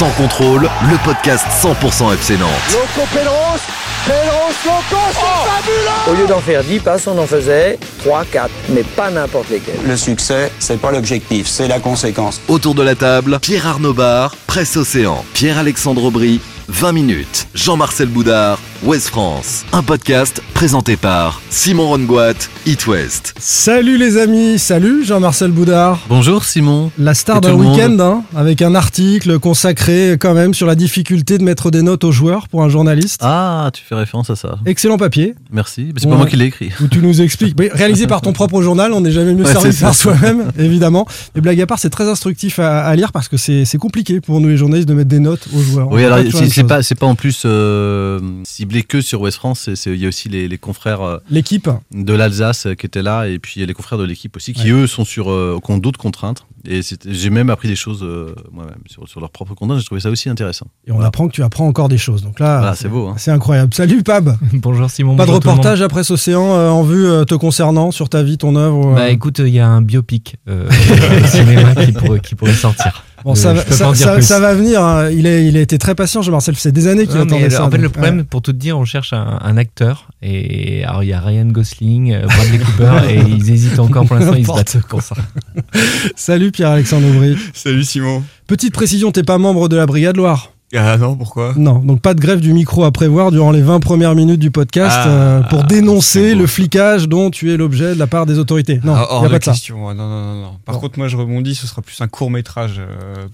Sans contrôle, le podcast 100% FC Nantes. Loco Pedros, Pedros Loco, c'est fabuleux Au lieu d'en faire 10 passes, on en faisait 3, 4, mais pas n'importe lesquels. Le succès, c'est pas l'objectif, c'est la conséquence. Autour de la table, Pierre Arnaud Bar, Presse Océan, Pierre-Alexandre Aubry, 20 minutes, Jean-Marcel Boudard, Ouest France. Un podcast présenté par Simon Rongoat, It West. Salut les amis, salut Jean-Marcel Boudard. Bonjour Simon. La star d'un week-end, hein, avec un article consacré quand même sur la difficulté de mettre des notes aux joueurs pour un journaliste. Ah, tu fais référence à ça. Excellent papier, Merci. C'est Ouais. pas moi qui l'ai écrit. où tu nous expliques, mais réalisé par ton propre journal, on n'est jamais mieux Ouais, servi c'est par soi-même, évidemment. Et blague à part, c'est très instructif à, à lire parce que c'est c'est compliqué pour nous les journalistes de mettre des notes aux joueurs. Oui, alors c'est pas, c'est pas en plus euh, ciblé que sur West France. Il y a aussi les, les confrères euh, L'équipe, de l'Alsace euh, qui étaient là et puis il y a les confrères de l'équipe aussi qui eux sont sur euh, qui ont d'autres contraintes. Et j'ai même appris des choses euh, moi-même sur, sur leurs propres contraintes. J'ai trouvé ça aussi intéressant. et on apprend que tu apprends encore des choses. Donc là, Voilà, c'est beau. hein. c'est incroyable. Salut Pab Bonjour Simon. Pas de bonjour reportage après ce océan euh, en vue euh, te concernant sur ta vie, ton œuvre. euh, Bah écoute, il y a un biopic euh, au cinéma qui pourrait, qui pourrait sortir. Bon, ça, va, ça, va venir. hein. Il, est, il a été très patient, Jean-Marcel. C'est des années qu'il attendait ça. en fait, le problème, pour tout te dire, on cherche un, un acteur. Et alors, il y a Ryan Gosling, euh, Bradley Cooper, et ils hésitent encore pour l'instant, ils se battent pour ça. Salut Pierre-Alexandre Aubry. Salut Simon. Petite précision, t'es pas membre de la Brigade Loire Ah non, pourquoi Non, donc pas de grève du micro à prévoir durant les 20 premières minutes du podcast Ah, euh, pour ah, dénoncer le flicage dont tu es l'objet de la part des autorités. Non, Ah, il hors y a de pas de ça. question. Ah, Non, non, non, non. Par Bon. contre, moi, je rebondis. Ce sera plus un court métrage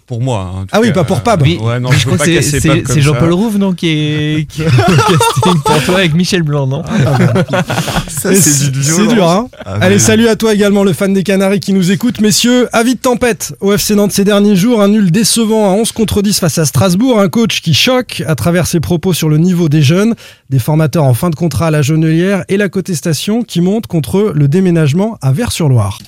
pour moi. hein, en tout Ah oui, cas. pas pour Pab. Oui, Ouais, non, mais je, je veux crois pas que c'est- Jean-Paul ça. Rouve, non, qui est, qui est au casting pour toi avec Michel Blanc, non Ça, Et c'est dur, hein Ah, Allez, salut à toi également, le fan des Canaries qui nous écoute. Messieurs, avis de tempête au FC Nantes ces derniers jours. Un nul décevant à 11 contre 10 face à Strasbourg. Un coach qui choque à travers ses propos sur le niveau des jeunes. Des formateurs en fin de contrat à la Genelière et la contestation qui monte contre le déménagement à Vers-sur-Loire.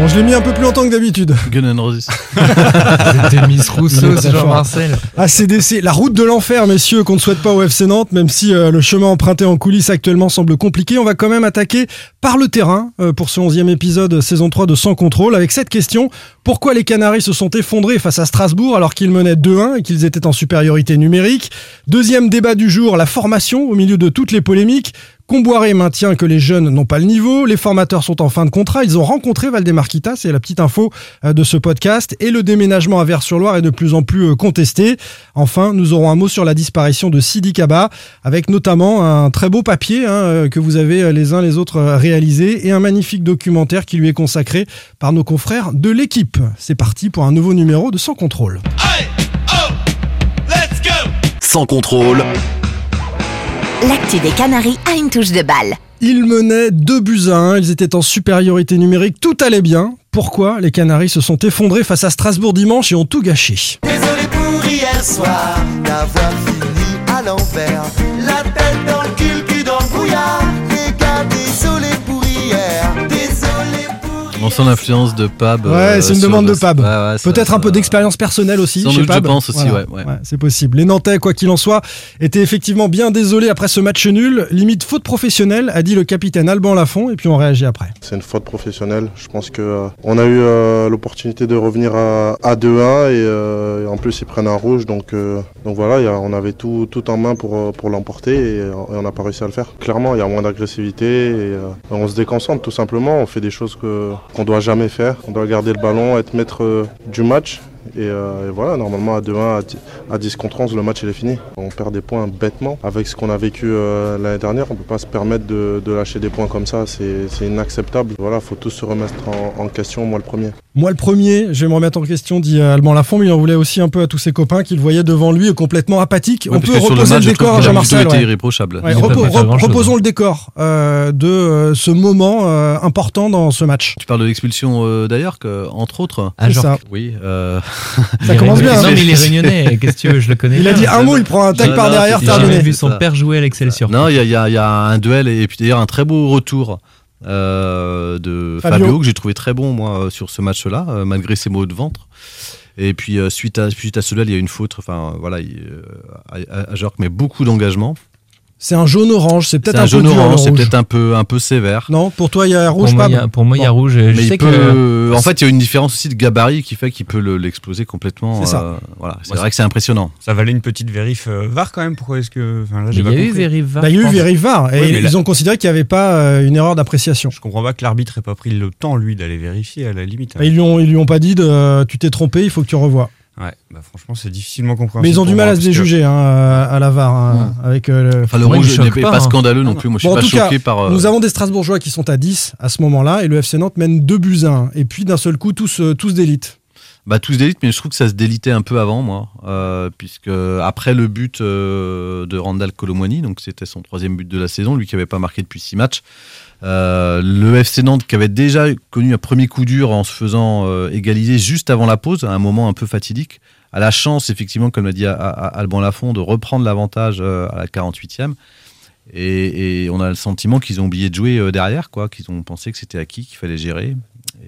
Bon, je l'ai mis un peu plus longtemps que d'habitude. Gun and Roses. C'était Miss Rousseau, c'est Jean-Marcel. ACDC, la route de l'enfer, messieurs, qu'on ne souhaite pas au FC Nantes, même si euh, le chemin emprunté en coulisses actuellement semble compliqué. On va quand même attaquer par le terrain euh, pour ce 11e épisode saison 3 de Sans Contrôle avec cette question. Pourquoi les Canaries se sont effondrés face à Strasbourg alors qu'ils menaient 2-1 et qu'ils étaient en supériorité numérique? Deuxième débat du jour, la formation au milieu de toutes les polémiques. Comboiré maintient que les jeunes n'ont pas le niveau, les formateurs sont en fin de contrat, ils ont rencontré Valdemarquita, c'est la petite info euh, de ce podcast, et le déménagement à Vers-sur-Loire est de plus en plus euh, contesté. Enfin, nous aurons un mot sur la disparition de Sidi Kaba, avec notamment un très beau papier hein, euh, que vous avez les uns les autres réalisé, et un magnifique documentaire qui lui est consacré par nos confrères de l'équipe. C'est parti pour un nouveau numéro de Sans Contrôle. Sans contrôle, L'actu des Canaries a une touche de balle. Ils menaient 2 buts à 1, ils étaient en supériorité numérique, tout allait bien. Pourquoi les Canaries se sont effondrés face à Strasbourg dimanche et ont tout gâché? Désolé pour hier soir d'avoir fini à l'envers. La On sent l'influence de Pab. Ouais, euh, c'est une demande le- de Pab. Ouais, ouais, ça- Peut-être un peu d'expérience personnelle aussi. Sans chez doute, je Pab. pense aussi, ouais, ouais. c'est possible. Les Nantais, quoi qu'il en soit, étaient effectivement bien désolés après ce match nul. Limite faute professionnelle, a dit le capitaine Alban Lafont, et puis on réagit après. C'est une faute professionnelle. Je pense que euh, on a eu euh, l'opportunité de revenir à, à 2-1 et, euh, et en plus ils prennent un rouge. Donc, euh, donc voilà, il y a- on avait tout, tout en main pour, pour l'emporter et, et on n'a pas réussi à le faire. Clairement, il y a moins d'agressivité et euh, on se déconcentre tout simplement. On fait des choses que qu'on doit jamais faire. On doit garder le ballon, être maître euh, du match Et, euh, et voilà, normalement à 2-1, à 10 à 10 contre 11, le match il est fini. On perd des points bêtement. Avec ce qu'on a vécu euh, l'année dernière, on ne peut pas se permettre de, lâcher des points comme ça. C'est inacceptable. Voilà, faut tous se remettre en question, moi le premier. Moi, le premier, je vais me remettre en question, dit euh, Alban Lafont, mais il en voulait aussi un peu à tous ses copains qu'il voyait devant lui complètement apathique. Ouais, On peut le reposer match, le je décor à que Jean-Marcel. ouais. irréprochable. Ouais, repo- reposons hein. le décor euh, de euh, ce moment euh, important dans ce match. Tu parles de l'expulsion euh, d'ailleurs, entre autres. Ah, genre, ça. Oui. euh, Ça commence bien. Non, hein. mais il est réunionnais. Qu'est-ce que tu veux, je le connais. Il a dit un mot, il prend un tag Non, par non, derrière, J'ai terminé. jamais vu son père jouer à l'Excelsior. Non, il y a, un duel et puis d'ailleurs un très beau retour euh, de Fabio. Fabio. que j'ai trouvé très bon moi euh, sur ce match-là, euh, malgré ses maux de ventre. Et puis euh, suite à suite à ce duel, il y a une faute. Enfin voilà, il, euh, à, à Jork, mais beaucoup d'engagement. C'est un jaune orange, c'est peut-être un un, jaune peu orange, c'est peut-être un peu un peu sévère. Non, pour toi, il y a Pour rouge, moi, pas y a- pour moi, il y a rouge. Je Mais sais il que peut. En fait, il y a une différence aussi de gabarit qui fait qu'il peut le- l'exploser complètement. C'est ça. euh, voilà, c'est Moi, vrai que c'est impressionnant. Ça valait une petite vérif euh, VAR quand même. Pourquoi est-ce que. Enfin, là, Mais j'ai il pas y a eu. Vériv VAR. Bah, il y a eu. Vériv VAR, et Oui, ils là- ont considéré qu'il n'y avait pas euh, une erreur d'appréciation. Je comprends pas que l'arbitre ait pas pris le temps, lui, d'aller vérifier à la limite. Bah, ils, lui ont, ils lui ont pas dit de, euh, tu t'es trompé, il faut que tu revois. Ouais, bah franchement, c'est difficilement compréhensible. Mais ils ont du mal à se que- déjuger hein, à la VAR. hein, avec, euh, le- Enfin, le rouge n'est pas, pas, hein. scandaleux non plus. Moi, je suis Bon, pas tout cas, choqué par. euh, Nous avons des Strasbourgeois qui sont à 10 à ce moment-là, et le FC Nantes mène 2 buts à 1. Et puis d'un seul coup, tous, euh, tous d'élite. Bah tous d'élite, mais je trouve que ça se délitait un peu avant moi, euh, puisque après le but euh, de Randall Colomwani, donc c'était son troisième but de la saison, lui qui avait pas marqué depuis six matchs, euh, le FC Nantes qui avait déjà connu un premier coup dur en se faisant euh, égaliser juste avant la pause, à un moment un peu fatidique, a la chance effectivement, comme l'a dit A- A- Alban Lafont, de reprendre l'avantage euh, à la 48e. Et, on a le sentiment qu'ils ont oublié de jouer derrière, quoi, qu'ils ont pensé que c'était acquis, qu'il fallait gérer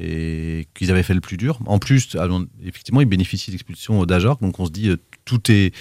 et qu'ils avaient fait le plus dur. En plus, alors, effectivement, ils bénéficient de l'expulsion d'Ajorc, donc on se dit tout est,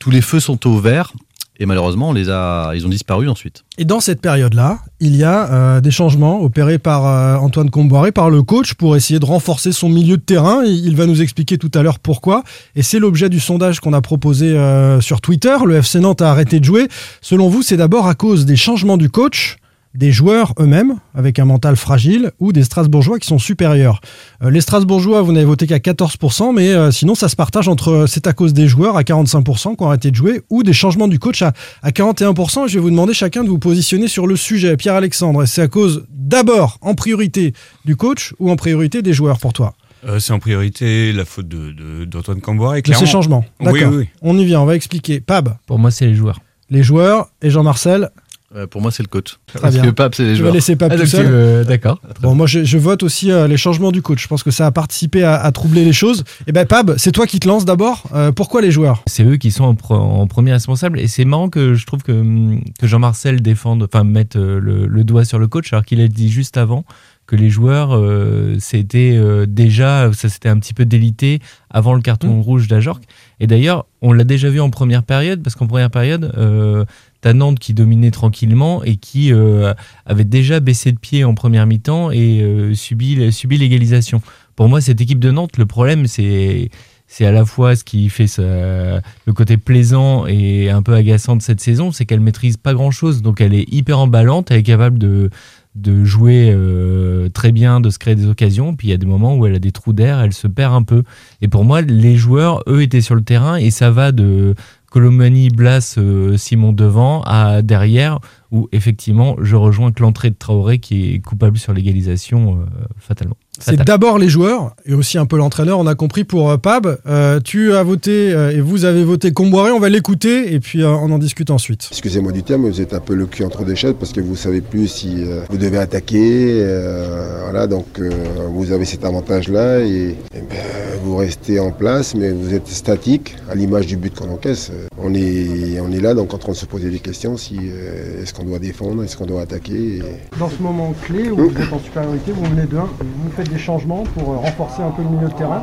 tous les feux sont au vert. Et malheureusement, on les a, ils ont disparu ensuite. Et dans cette période-là, il y a euh, des changements opérés par euh, Antoine Comboiré, par le coach, pour essayer de renforcer son milieu de terrain. Il il va nous expliquer tout à l'heure pourquoi. Et c'est l'objet du sondage qu'on a proposé euh, sur Twitter. Le FC Nantes a arrêté de jouer. Selon vous, c'est d'abord à cause des changements du coach, des joueurs eux-mêmes, avec un mental fragile, ou des Strasbourgeois qui sont supérieurs. Euh, les Strasbourgeois, vous n'avez voté qu'à 14%, mais euh, sinon ça se partage entre euh, c'est à cause des joueurs à 45% qui ont arrêté de jouer, ou des changements du coach à, à 41%. Je vais vous demander chacun de vous positionner sur le sujet. Pierre-Alexandre, c'est à cause d'abord, en priorité, du coach ou en priorité des joueurs pour toi? Euh, c'est en priorité la faute de- de- d'Antoine Camboire. De ces changements. Oui, oui. On y vient, on va expliquer. Pab, Pour moi, c'est les joueurs. les joueurs et Jean-Marcel. Euh, pour moi, c'est le coach. Très Parce bien. que Pape, c'est les Je vais joueurs. laisser Pab Ah, tout seul. D'accord. Bon, moi, je, je vote aussi euh, les changements du coach. Je pense que ça a participé à, à troubler les choses. Et ben, Pab, c'est toi qui te lances d'abord. Euh, pourquoi les joueurs? C'est eux qui sont en, pro- en premier responsable. Et c'est marrant que je trouve que, hum, que Jean-Marcel défende, enfin, mette euh, le, le doigt sur le coach, alors qu'il a dit juste avant que les joueurs, euh, c'était euh, déjà, ça s'était un petit peu délité avant le carton rouge d'Ajorc. Et d'ailleurs, on l'a déjà vu en première période, parce qu'en première période, euh, t'as Nantes qui dominait tranquillement et qui euh, avait déjà baissé de pied en première mi-temps et euh, subi, l'égalisation. Pour moi, cette équipe de Nantes, le problème, c'est c'est à la fois ce qui fait le côté plaisant et un peu agaçant de cette saison, c'est qu'elle maîtrise pas grand chose. Donc elle est hyper emballante, elle est capable de, de jouer euh, très bien, de se créer des occasions. Puis il y a des moments où elle a des trous d'air, elle se perd un peu. Et pour moi, les joueurs, eux, étaient sur le terrain et ça va de Colomani, Blas, euh, Simon devant à derrière, où effectivement, je rejoins que l'entrée de Traoré qui est coupable sur l'égalisation euh, fatalement. C'est d'abord les joueurs et aussi un peu l'entraîneur. On a compris pour euh, Pab. Euh, tu as voté euh, et vous avez voté Comboiré. On va l'écouter et puis euh, on en discute ensuite. Excusez-moi du terme, mais vous êtes un peu le cul entre deux chaises parce que vous savez plus si euh, vous devez attaquer. euh, voilà, donc euh, vous avez cet avantage-là et, et ben, vous restez en place, mais vous êtes statique à l'image du but qu'on encaisse. On est, on est là donc en train de se poser des questions si euh, est-ce qu'on doit défendre, est-ce qu'on doit attaquer. et- Dans ce moment clé où vous êtes en supériorité, vous menez de 1, vous faites des changements pour euh, renforcer un peu le milieu de terrain.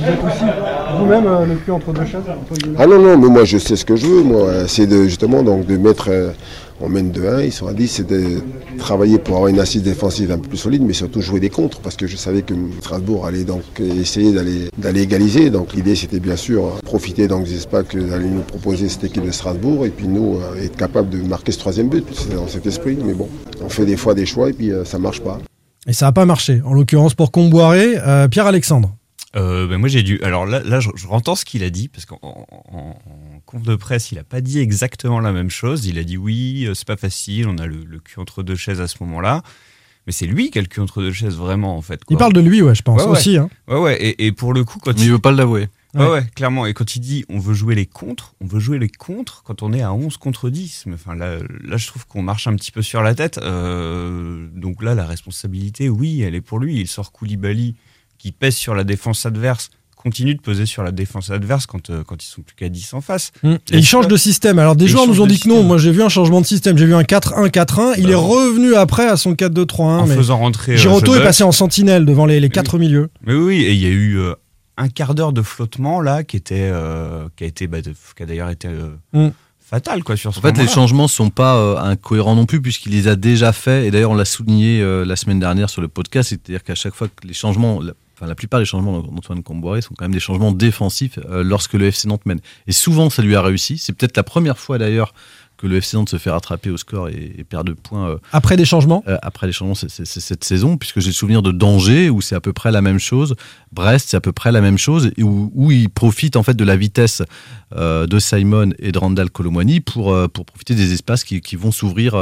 Vous êtes aussi vous-même euh, le cul entre deux chaises. entre. Ah non, non, mais moi je sais ce que je veux, moi. C'est de justement donc de mettre. euh, on mène de 1, ils sont à 10, c'est de travailler pour avoir une assise défensive un peu plus solide, mais surtout jouer des contres, parce que je savais que Strasbourg allait donc essayer d'aller égaliser. Donc l'idée c'était bien sûr euh, profiter donc des espaces que allait nous proposer cette équipe de Strasbourg, et puis nous euh, être capable de marquer ce troisième but. C'est dans cet esprit, mais bon, on fait des fois des choix et puis euh, ça marche pas. Et ça n'a pas marché. En l'occurrence pour Comboiré, euh, Pierre-Alexandre. Euh, ben moi j'ai dû. Alors là, là je, je entends ce qu'il a dit parce qu'en en, en conf de presse, il a pas dit exactement la même chose. Il a dit oui, euh, c'est pas facile, on a le, le cul entre deux chaises à ce moment-là. Mais c'est lui qui a le cul entre deux chaises vraiment en fait. Il parle de lui, ouais, je pense Ouais, ouais. aussi. hein. Ouais ouais. Et, et pour le coup, quand Mais il veut pas l'avouer. Ouais, Ouais. ouais, clairement. Et quand il dit on veut jouer les contres, on veut jouer les contres quand on est à 11 contre 10. Mais enfin, là, là je trouve qu'on marche un petit peu sur la tête. Euh, donc là, la responsabilité, oui, elle est pour lui. Il sort Koulibaly qui pèse sur la défense adverse, continue de peser sur la défense adverse quand, euh, quand ils sont plus qu'à 10 en face. Mm. Et il change de système. Alors des Et joueurs nous ont dit que non. Moi j'ai vu un changement de système. J'ai vu un 4-1-4-1. Il Bah est oui. revenu après à son 4-2-3-1. en mais faisant rentrer. euh, Giroto est passé en sentinelle devant les, les quatre milieux. Mais oui, et il y a eu euh, un quart d'heure de flottement là qui était, euh, qui a été, bah, de- qui a d'ailleurs été euh, Mm. fatal quoi sur ce En fait, les changements sont pas euh, incohérents non plus puisqu'il les a déjà faits. Et d'ailleurs, on l'a souligné euh, la semaine dernière sur le podcast, c'est-à-dire qu'à chaque fois que les changements, enfin, la plupart des changements d'Antoine Comboiré sont quand même des changements défensifs euh, lorsque le FC Nantes mène. Et souvent, ça lui a réussi. C'est peut-être la première fois d'ailleurs que le FC Nantes se fait rattraper au score et, et perd de points. euh, Après des changements. euh, après les changements, c'est cette saison, puisque j'ai le souvenir de Danger, où c'est à peu près la même chose. Brest, c'est à peu près la même chose, et où, où il profite en fait de la vitesse euh, de Simon et de Randall Colomwani pour, euh, pour profiter des espaces qui, qui vont s'ouvrir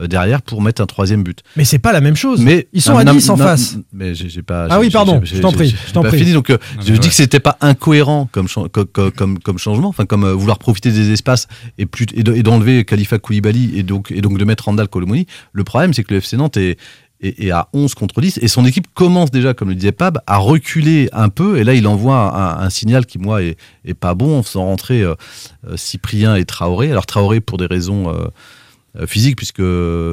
derrière pour mettre un troisième but. Mais c'est pas la même chose. Mais Ils sont non, à non, 10 en non, face. Mais j'ai pas. Ah oui, pardon, je t'en prie, je t'en prie. fini, donc euh, Non, je dis que c'était pas incohérent comme, comme, comme changement, enfin comme euh, vouloir profiter des espaces et, plus, et de- et Khalifa Koulibaly et donc, de mettre Randall Colomoni. Le problème, c'est que le FC Nantes est, à 11 contre 10 et son équipe commence déjà, comme le disait Pab, à reculer un peu. Et là, il envoie un, signal qui, moi, est, est pas bon en faisant rentrer euh, euh, Cyprien et Traoré. Alors, Traoré pour des raisons. euh, euh, physiques puisque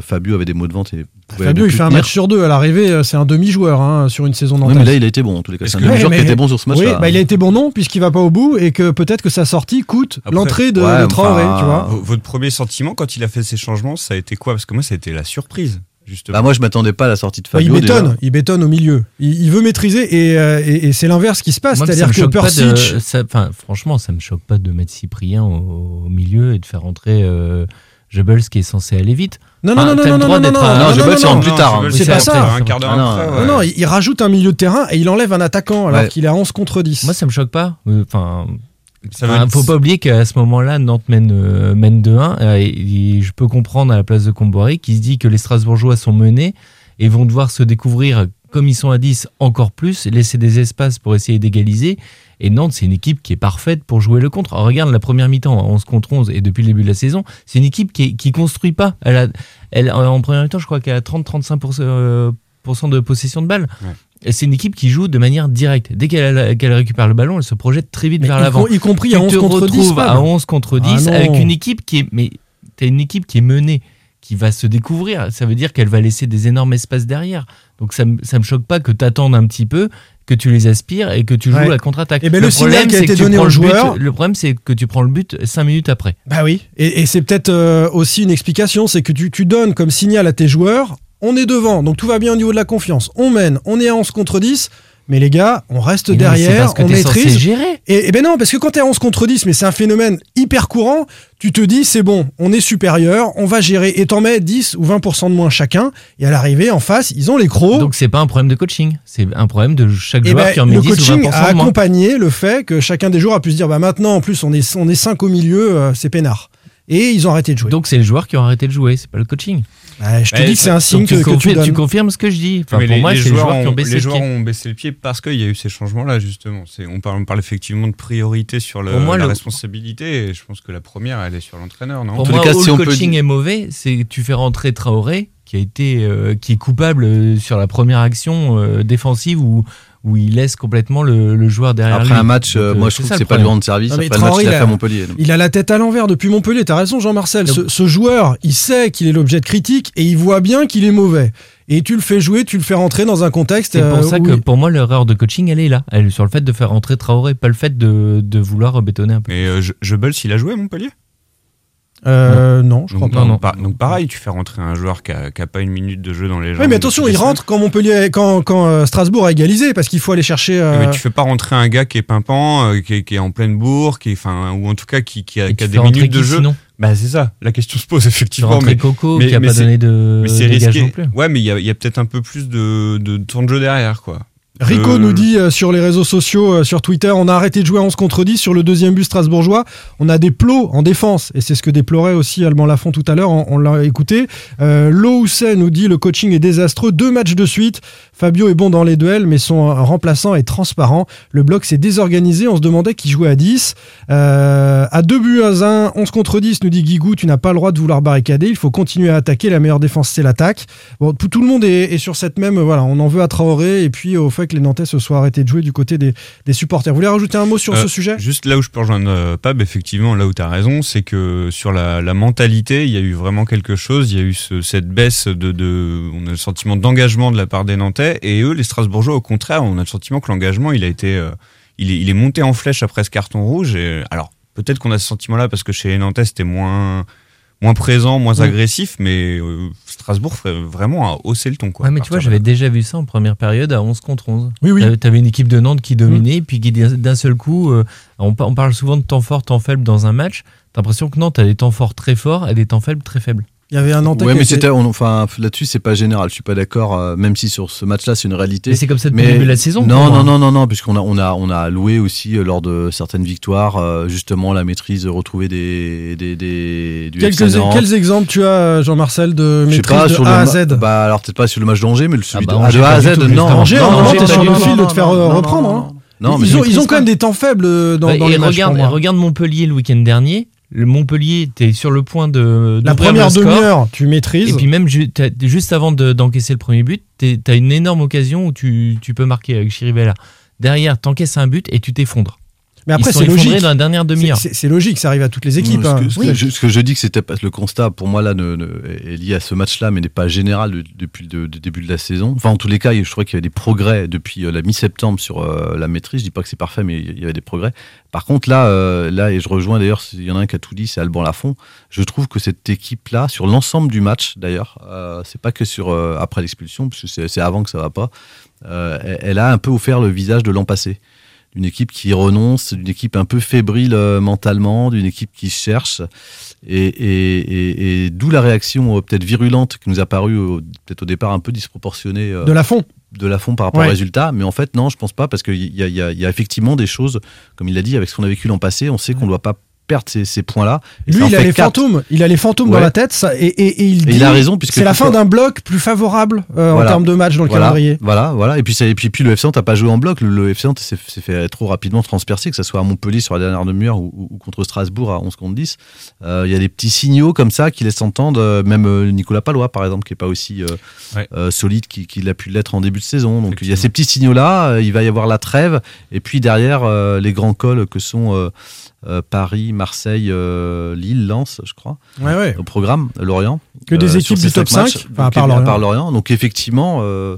Fabio avait des maux de vente et Fabio, il fait un tenir. match sur deux. À l'arrivée, euh, c'est un demi-joueur hein, sur une saison Oui, nantaise. mais là, il a été bon, en tous les cas. C'est un demi-joueur Ouais, qui mais- était bon sur ce match-là. Oui, bah, il a été bon non, puisqu'il va pas au bout et que peut-être que sa sortie coûte l'entrée de, Ouais, de Traoré, enfin, tu vois. Votre premier sentiment quand il a fait ces changements, ça a été quoi? Parce que moi, ça a été la surprise, justement. Bah, moi, je m'attendais pas à la sortie de Bah, il Fabio. bétonne, déjà. il bétonne au milieu. Il, il veut maîtriser et, euh, et- et c'est l'inverse qui se passe. C'est-à-dire me que choque pas de- Persic, ça- enfin, franchement, ça me choque pas de mettre Cyprien au, au milieu et de faire rentrer euh, Goebbels qui est censé aller vite. Non, non, Enfin, non, non, non, non, non, non, Non, plus tard. hein. C'est pas ça. Un quart d'heure Ah, non. après, Non, il, il rajoute un milieu de terrain et il enlève un attaquant alors qu'il est à 11 contre 10. Moi, ça me choque pas. Euh, Enfin, Enfin, dire- faut pas oublier qu'à ce moment-là, Nantes mène, euh, mène 2-1. euh, et, et je peux comprendre à la place de Comboiré qui se dit que les Strasbourgeois sont menés et vont devoir se découvrir, comme ils sont à 10, encore plus, laisser des espaces pour essayer d'égaliser. Et Nantes, c'est une équipe qui est parfaite pour jouer le contre. Alors, regarde la première mi-temps, à 11 contre 11, et depuis le début de la saison, c'est une équipe qui, qui construit pas. Elle a, elle, en première mi-temps, je crois qu'elle a 30-35% euh, de possession de balle. Ouais. C'est une équipe qui joue de manière directe. Dès qu'elle récupère le ballon, elle se projette très vite Mais vers l'avant y compris tu à 11 te contre 10. retrouves Fab. à 11 contre 10 Ah avec une équipe qui est mais t'as une équipe qui est menée qui va se découvrir. Ça veut dire qu'elle va laisser des énormes espaces derrière. Donc ça ça me choque pas que t'attendes un petit peu que tu les aspires et que tu joues Ouais. la contre-attaque. Eh ben, le signal problème, qui a c'est été que tu donné prends aux le but- joueurs- le problème c'est que tu prends le but 5 minutes après. Bah oui, et, et c'est peut-être euh, aussi une explication, c'est que tu, tu donnes comme signal à tes joueurs, on est devant, donc tout va bien au niveau de la confiance, on mène, on est à 11 contre 10, mais les gars, on reste Mais c'est derrière, parce que on maîtrise. gérer Et, et ben non, parce que quand t'es à 11 contre 10, mais c'est un phénomène hyper courant, tu te dis c'est bon, on est supérieur, on va gérer, et t'en mets 10 ou 20% de moins chacun, et à l'arrivée, en face, ils ont les crocs. donc c'est pas un problème de coaching c'est un problème de chaque Et joueur ben, qui en met le 10 ou 20% coaching a accompagné le fait que chacun des joueurs a pu se dire bah maintenant en plus on est on est 5 au milieu, euh, c'est peinard. Et ils ont arrêté de jouer. donc c'est les joueurs qui ont arrêté de jouer c'est pas le coaching Ouais, je te dis que c'est un signe que, tu, que tu confirmes, donnes. tu confirmes ce que je dis enfin, pour les, moi les joueurs, joueurs qui ont ont, baissé les le joueurs pied ont baissé le pied parce qu'il y a eu ces changements-là, justement. On parle, on parle effectivement de priorité sur le, Pour moi, la le- responsabilité. Et je pense que la première, elle est sur l'entraîneur, Pour tous moi, cas, où si le peut coaching est mauvais, c'est que tu fais rentrer Traoré, qui a été, euh, qui est coupable euh, sur la première action euh, défensive où, où il laisse complètement le, le joueur derrière Après lui. un match, euh, Donc, euh, moi je trouve ça, que le c'est pas problème. rendre service. Non, mais Après le match Traoré, qu'il a il fait a- à Montpellier. donc. Il a la tête à l'envers depuis Montpellier. T'as raison, Jean-Marcel. Ce, joueur, il sait qu'il est l'objet de critique et il voit bien qu'il est mauvais. Et tu le fais jouer, tu le fais rentrer dans un contexte. C'est pour euh, ça que il- pour moi l'erreur de coaching elle est là, elle est sur le fait de faire rentrer Traoré, pas le fait de, de vouloir bétonner un peu. Mais euh, Je- Jebels, il a joué à Montpellier Euh, non, je crois donc, pas. non, non. pa- donc pareil, tu fais rentrer un joueur qui a, qui a pas une minute de jeu dans les jambes. Oui, mais attention, il rentre quand Montpellier, quand, quand euh, Strasbourg a égalisé, parce qu'il faut aller chercher. semaines. euh, Mais tu fais pas rentrer un gars qui est pimpant, euh, qui, est, qui est en pleine bourre, qui est, enfin, ou en tout cas qui, qui a, des minutes de jeu. sinon Bah c'est ça, la question se pose effectivement. Mais, Coco mais- qui a mais pas c'est- donné de, mais c'est de gage risqué. non plus. Ouais, mais il y a, il y a peut-être un peu plus de, de temps de jeu derrière, quoi. Rico Euh, nous dit euh, sur les réseaux sociaux, euh, sur Twitter, on a arrêté de jouer à 11 contre 10 sur le deuxième but strasbourgeois. On a des plots en défense et c'est ce que déplorait aussi Alban Lafont tout à l'heure. On, on l'a écouté. Lo nous dit le coaching est désastreux. Deux matchs de suite. Fabio est bon dans les duels, mais son remplaçant est transparent. Le bloc s'est désorganisé. On se demandait qui jouait à 10. Euh, à deux buts à 1, 11 contre 10, nous dit Guigou, tu n'as pas le droit de vouloir barricader. Il faut continuer à attaquer. La meilleure défense, c'est l'attaque. Bon, tout, tout le monde est, est sur cette même. Voilà, on en veut à Traoré et puis au fait que les Nantais se soient arrêtés de jouer du côté des, des supporters. Vous voulez rajouter un mot sur Euh, ce sujet? Juste là où je peux rejoindre euh, Pab, effectivement, là où tu as raison, c'est que sur la, la mentalité, il y a eu vraiment quelque chose. Il y a eu ce- cette baisse de, de. On a le sentiment d'engagement de la part des Nantais. Et eux, les Strasbourgeois, au contraire, on a le sentiment que l'engagement, il a été. euh, il, est, il est monté en flèche après ce carton rouge. Et, alors, peut-être qu'on a ce sentiment-là parce que chez les Nantais, c'était moins. Moins présent, moins Mm. agressif, mais euh, Strasbourg ferait vraiment a haussé le ton. Quoi, Ouais, à mais tu vois, j'avais déjà vu ça en première période à 11 contre 11. Oui, oui. T'avais- T'avais une équipe de Nantes qui dominait, puis qui d'un d'un seul coup, euh, on parle souvent de temps fort, temps faible dans un match. T'as l'impression que Nantes a des temps forts très forts et des temps faibles très faibles. Il y avait un Nantais Ouais, qui mais était- c'était, on- enfin, là-dessus, c'est pas général. Je suis pas d'accord, euh, même si sur ce match-là, c'est une réalité. Mais c'est comme ça depuis le début de la saison, Non, non, non, non, non, puisqu'on a, on a, on a loué aussi euh, lors de certaines victoires, euh, justement, la maîtrise de retrouver des, des, des du Quelques, FC Nantes. quels exemples tu as, Jean-Marcel, de Je sais maîtrise pas, de sur A à Z Bah, alors peut-être pas sur le match d'Angers, mais le celui bah, de, ah, Angers, de A à Z, non. Angers, Non, t'es sur le fil de te faire euh, reprendre. non, hein. Non, mais ils, ont, ils quand même des temps faibles euh, dans, Ouais, dans et les matchs. regarde, regarde Montpellier le week-end dernier. Le Montpellier, t'es sur le point de La première demi-heure, tu maîtrises. Et puis même juste avant de- d'encaisser le premier but, t'es- t'as une énorme occasion où tu, tu peux marquer avec Chirivella. Derrière, t'encaisses un but et tu t'effondres. Mais après, c'est logique. dans la dernière demi-heure. C'est- C'est c'est logique, ça arrive à toutes les équipes. Non, hein. ce, que, ce que je, ce que je dis que c'était pas- le constat pour moi là ne, ne- est lié à ce match-là, mais n'est pas général de- depuis le de- début de la saison. Enfin, en tous les cas, je trouvais qu'il y avait des progrès depuis euh, la mi-septembre sur euh, la maîtrise. Je dis pas que c'est parfait, mais il y avait des progrès. Par contre, là, euh, là, et je rejoins d'ailleurs, il y en a un qui a tout dit, c'est Alban Lafont. Je trouve que cette équipe-là, sur l'ensemble du match, d'ailleurs, euh, c'est pas que sur euh, après l'expulsion, parce que c'est c'est avant que ça va pas. euh, elle, elle a un peu offert le visage de l'an passé d'une équipe qui renonce, d'une équipe un peu fébrile euh, mentalement, d'une équipe qui cherche. Et, et- et- et d'où la réaction euh, peut-être virulente qui nous a paru au- peut-être au départ un peu disproportionnée euh, De la fond. de la fond par rapport Ouais. au résultat. Mais en fait, non, je pense pas, parce qu'il y y y a effectivement des choses, comme il l'a dit, avec ce qu'on a vécu l'an passé, on sait qu'on ne doit pas perdre ces, ces points-là. Lui, il a les fantômes. Il a les fantômes dans la tête. Ça, et, et- et il Et dit. il a raison, puisque C'est la fin d'un bloc plus favorable euh, en termes de match dans le voilà, calendrier. Voilà, voilà. Et puis, ça, et puis, puis le FC Nantes n'a pas joué en bloc. Le, le FC Nantes s'est fait trop rapidement transpercer, que ce soit à Montpellier sur la dernière demi-heure ou, ou- ou contre Strasbourg à 11 contre 10. Euh, Il y a des petits signaux comme ça qui laissent entendre, euh, même Nicolas Palois par exemple, qui n'est pas aussi euh, Ouais. euh, solide qu'il a pu l'être en début de saison. Donc il y a ces petits signaux-là, euh, il va y avoir la trêve. Et puis derrière, euh, les grands cols que sont euh, Paris, Marseille, euh, Lille, Lens, je crois Ouais, ouais. au programme, Lorient. Que des euh, équipes du top cinq matchs. 5, enfin, à part à Lorient. Lorient. Donc effectivement, euh,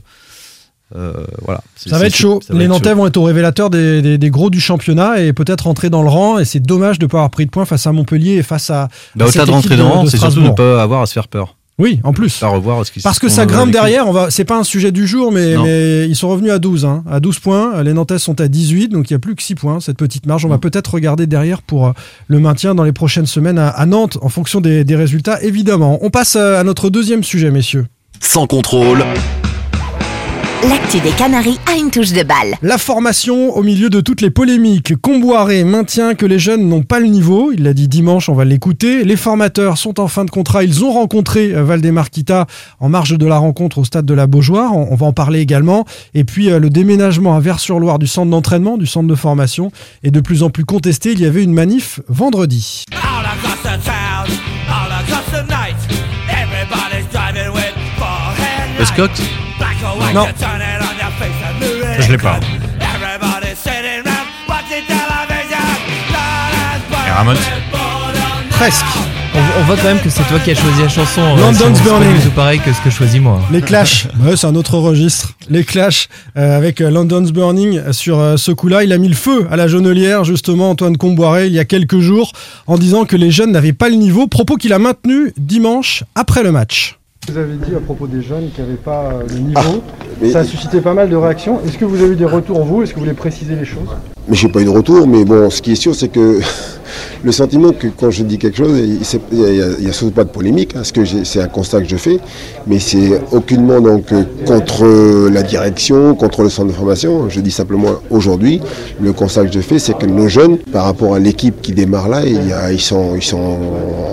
voilà. Ça va être chaud. va Les être Nantais chaud. vont être au révélateur des, des- des gros du championnat et peut-être rentrer dans le rang. Et c'est dommage de ne pas avoir pris de points face à Montpellier et face à. Bah, Au-delà de rentrer dans, de c'est surtout de ne pas avoir à se faire peur. Oui, en plus. À revoir ce qui Parce que ça grimpe derrière, on va. C'est pas un sujet du jour, mais, ils sont revenus à 12, hein, à 12 points. Les Nantais sont à 18, donc il y a plus que 6 points, cette petite marge. On Mm. va peut-être regarder derrière pour euh, le maintien dans les prochaines semaines à, à Nantes, en fonction des, des résultats, évidemment. On passe euh, à notre deuxième sujet, messieurs. Sans contrôle, L'actu des Canaries a une touche de balle. La formation au milieu de toutes les polémiques. Comboiré maintient que les jeunes n'ont pas le niveau. Il l'a dit dimanche, on va l'écouter. Les formateurs sont en fin de contrat. Ils ont rencontré euh, Valdemar Kita en marge de la rencontre au stade de la Beaujoire. On, va en parler également. Et puis euh, le déménagement à Vers-sur-Loire du centre d'entraînement, du centre de formation, est de plus en plus contesté. Il y avait une manif vendredi. All Non. Je l'ai pas. Et Ramon Presque. On, on voit quand même que c'est toi qui as choisi la chanson. euh, London's Burning. du tout pareil que ce que je choisis moi. Les Clash, ouais, c'est un autre registre. Les Clash euh, avec euh, London's Burning sur euh, ce coup-là. Il a mis le feu à la Jonelière, justement, Antoine Comboiré, il y a quelques jours, en disant que les jeunes n'avaient pas le niveau. Propos qu'il a maintenu dimanche après le match. Vous avez dit à propos des jeunes qui n'avaient pas euh, le niveau. mais- Ça a suscité pas mal de réactions. Est-ce que vous avez eu des retours, vous? Est-ce que vous voulez préciser les choses? Mais j'ai pas eu de retour, mais bon, ce qui est sûr, c'est que le sentiment que quand je dis quelque chose, il n'y a, surtout pas de polémique, hein, parce que j'ai- c'est un constat que je fais, mais c'est aucunement donc euh, contre la direction, contre le centre de formation. Je dis simplement aujourd'hui, le constat que je fais, c'est que nos jeunes, par rapport à l'équipe qui démarre là, il y a- ils, sont, ils sont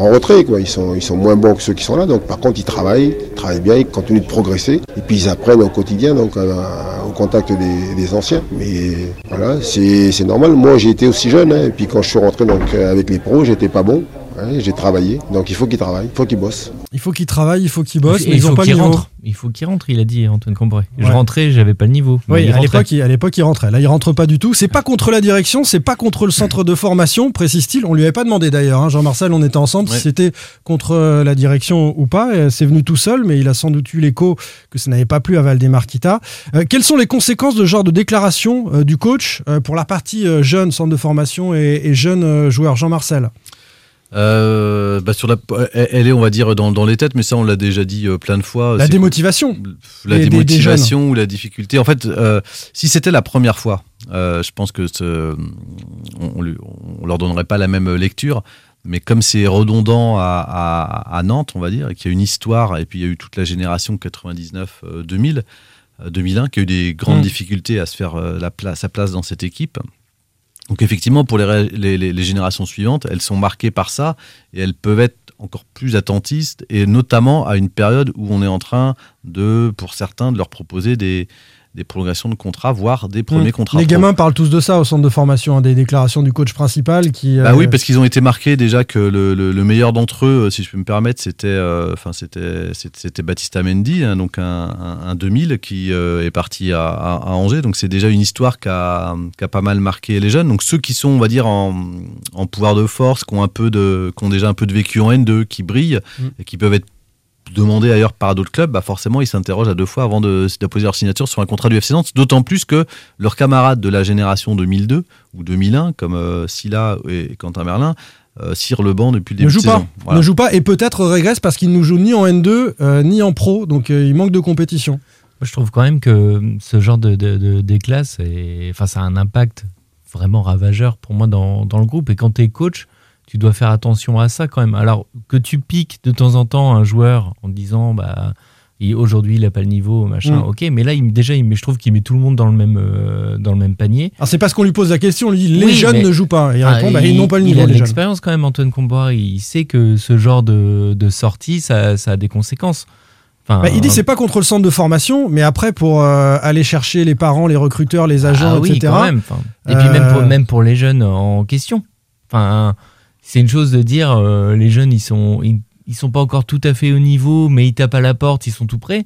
en retrait, quoi. Ils, sont, ils sont moins bons que ceux qui sont là. Donc par contre, ils travaillent, ils travaillent bien, ils continuent de progresser, et puis ils apprennent au quotidien, donc à- au contact des, anciens. Mais voilà, c'est c'est normal. Moi, j'ai été aussi jeune, hein, et puis quand je suis rentré donc, euh, avec les pros, j'étais pas bon. Ouais, j'ai travaillé, donc il faut qu'ils travaillent, il faut qu'ils bossent. Il faut qu'ils travaillent, il faut qu'ils bossent, Et mais il ils n'ont faut pas le qu'il niveau. rentre. Il faut qu'il rentre, il a dit Antoine Cambrai. Je Ouais. rentrais, j'avais pas le niveau. Mais Oui, il à l'époque, il, à l'époque, il rentrait. Là, il rentre pas du tout. C'est pas contre la direction, c'est pas contre le centre de formation, précise-t-il. On lui avait pas demandé d'ailleurs. hein. Jean-Marcel, on était ensemble, Ouais. si c'était contre euh, la direction ou pas. C'est venu tout seul, mais il a sans doute eu l'écho que ça n'avait pas plu à Valdemar-Kita. Euh, quelles sont les conséquences de ce genre de déclaration euh, du coach euh, pour la partie euh, jeune centre de formation et, et jeune euh, joueur Jean-Marcel? Euh, bah sur la, elle est, on va dire, dans, dans les têtes, mais ça, on l'a déjà dit euh, plein de fois. La démotivation. la des- des- des démotivation ou la difficulté. En fait, euh, si c'était la première fois, euh, je pense que ce- on, on leur donnerait pas la même lecture. Mais comme c'est redondant à, à- à Nantes, on va dire, et qu'il y a une histoire, et puis il y a eu toute la génération 99-2000, 2001, qui a eu des grandes Mm. difficultés à se faire la sa place dans cette équipe. Donc effectivement, pour les, générations suivantes, elles sont marquées par ça et elles peuvent être encore plus attentistes et notamment à une période où on est en train de, pour certains, de leur proposer des, des prolongations de contrats, voire des premiers Mmh. contrats. Les pro. gamins parlent tous de ça au centre de formation, hein, des déclarations du coach principal qui. Bah euh, oui, parce qu'ils ont été marqués déjà que le, le- le meilleur d'entre eux, euh, si je peux me permettre, c'était euh, enfin c'était c'était c'était Baptista Mendy, hein, donc un, un, un 2000 qui euh, est parti à, à- à Angers. Donc c'est déjà une histoire qui a, a pas mal marqué les jeunes. Donc ceux qui sont, on va dire, en, en pouvoir de force, qui ont un peu de, qui ont déjà un peu de vécu en N2, qui brillent Mm. et qui peuvent être demandés ailleurs par d'autres clubs, bah forcément ils s'interrogent à deux fois avant de, de poser leur signature sur un contrat du FC Nantes, d'autant plus que leurs camarades de la génération 2002 ou 2001, comme euh, Silla et Quentin Merlin, euh, cirent le banc depuis le ne début joue de pas, saison. Voilà. ne joue pas et peut-être régresse parce qu'il ne joue ni en N2 euh, ni en pro, donc euh, il manque de compétition. Moi, je trouve quand même que ce genre de, de, c'est- enfin, ça a un impact vraiment ravageur pour moi dans, dans le groupe. Et quand tu es coach, tu dois faire attention à ça quand même. Alors que tu piques de temps en temps un joueur en disant bah il- aujourd'hui il a pas le niveau machin Mm. ok mais là il, déjà il, met- je trouve qu'il met tout le monde dans le même euh, dans le même panier Alors c'est parce qu'on lui pose la question, on lui les Oui, jeunes mais- ne jouent pas. Il Ah, répond bah, il- ils n'ont pas le il niveau a de les jeunes. l'expérience quand même Antoine Comboire il sait que ce genre de, de sortie ça, ça a des conséquences Enfin, Bah, il dit c'est pas contre le centre de formation, mais après pour euh, aller chercher les parents, les recruteurs, les agents, Ah oui, etc. quand même. Et puis même pour, Euh, même pour les jeunes en question. Enfin, c'est une chose de dire euh, les jeunes ils sont ils, sont pas encore tout à fait au niveau, mais ils tapent à la porte, ils sont tout prêts.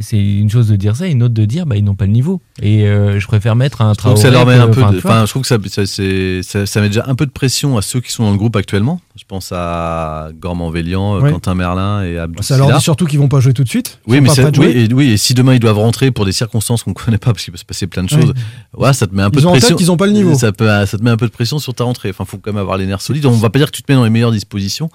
C'est une chose de dire ça, et une autre de dire bah ils n'ont pas le niveau. Et euh, je préfère mettre un travail. ça leur met un peu. de- Enfin, je trouve que ça, ça, c'est- ça, ça met déjà un peu de pression à ceux qui sont dans le groupe actuellement. Je pense à Gormand Vélian, Ouais. Quentin Merlin et Abdou Ça leur dit surtout qu'ils vont pas jouer tout de suite. Oui mais, pas oui, jouer. et, oui, et si demain ils doivent rentrer pour des circonstances qu'on connaît pas, parce qu'il peut se passer plein de choses, ouais, ça te met un peu Ils de ont en tête pression. qu'ils ont pas le niveau. Ça, peut, ça te met un peu de pression sur ta rentrée. Enfin, faut quand même avoir les nerfs solides. On va pas dire que tu te mets dans les meilleures dispositions.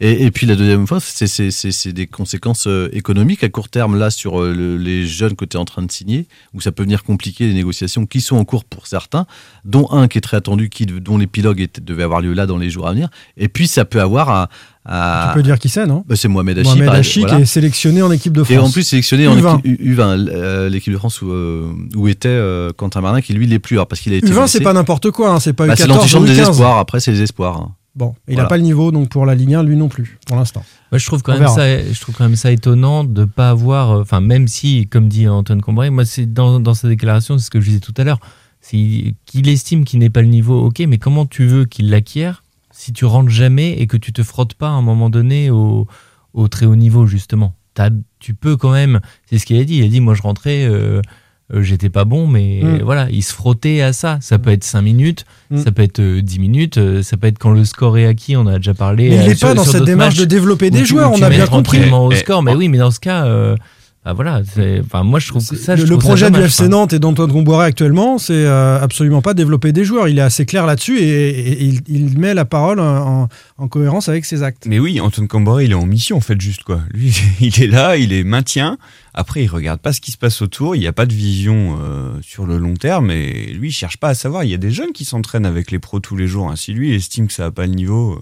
Et, et puis la deuxième fois, c'est- des conséquences euh, économiques à court terme là sur euh, le- les jeunes que tu es en train de signer, où ça peut venir compliquer les négociations qui sont en cours pour certains, dont un qui est très attendu, qui, dont l'épilogue devait avoir lieu là dans les jours à venir. Et puis ça peut avoir un, un- Tu peux dire qui c'est, non? Bah, c'est Mohamed Hachi. Mohamed par- Hachi voilà. qui est sélectionné en équipe de France. Et en plus sélectionné en U20. équipe U- U20, euh, l'équipe de France où, euh, où était euh, Quentin Martin, qui lui l'est plus, alors, parce qu'il a été U20, blessé. c'est pas n'importe quoi, hein, c'est pas Bah, c'est U14 l'antichambre des U15. espoirs. Après, c'est les espoirs. hein. Bon, il Voilà. a pas le niveau donc pour la Ligue 1, lui non plus, pour l'instant. Moi, je trouve quand On même verra. ça, je trouve quand même ça étonnant de pas avoir, euh, enfin même si, comme dit Antoine Combray, moi c'est dans, dans sa déclaration, c'est ce que je disais tout à l'heure, c'est qu'il estime qu'il n'est pas le niveau, ok, mais comment tu veux qu'il l'acquiert si tu rentres jamais et que tu te frottes pas à un moment donné au, au très haut niveau justement? T'as- tu peux quand même, c'est ce qu'il a dit, il a dit moi je rentrais. euh, euh, J'étais pas bon, mais Mm. voilà, il se frottait à ça. Ça peut être 5 minutes, Mm. ça peut être euh, 10 minutes, euh, ça peut être quand le score est acquis, on a déjà parlé. Mais il euh, est sur- pas dans sur cette démarche de développer des joueurs, on a bien compris. au score, mais oui, mais dans ce cas, euh, Ah, voilà, c'est- enfin, moi je trouve que ça. le, je le trouve ça projet du dommage, FC. Nantes et d'Antoine Comboiré actuellement, c'est euh, absolument pas développer des joueurs. Il est assez clair là-dessus et, et il, il met la parole en, en cohérence avec ses actes. Mais oui, Antoine Camboré, il est en mission en fait, juste quoi. Lui, il est là, il est maintien. Après, il regarde pas ce qui se passe autour. Il n'y a pas de vision euh, sur le long terme. Et lui, il cherche pas à savoir. Il y a des jeunes qui s'entraînent avec les pros tous les jours. hein. Si lui, il estime que ça a pas le niveau, euh,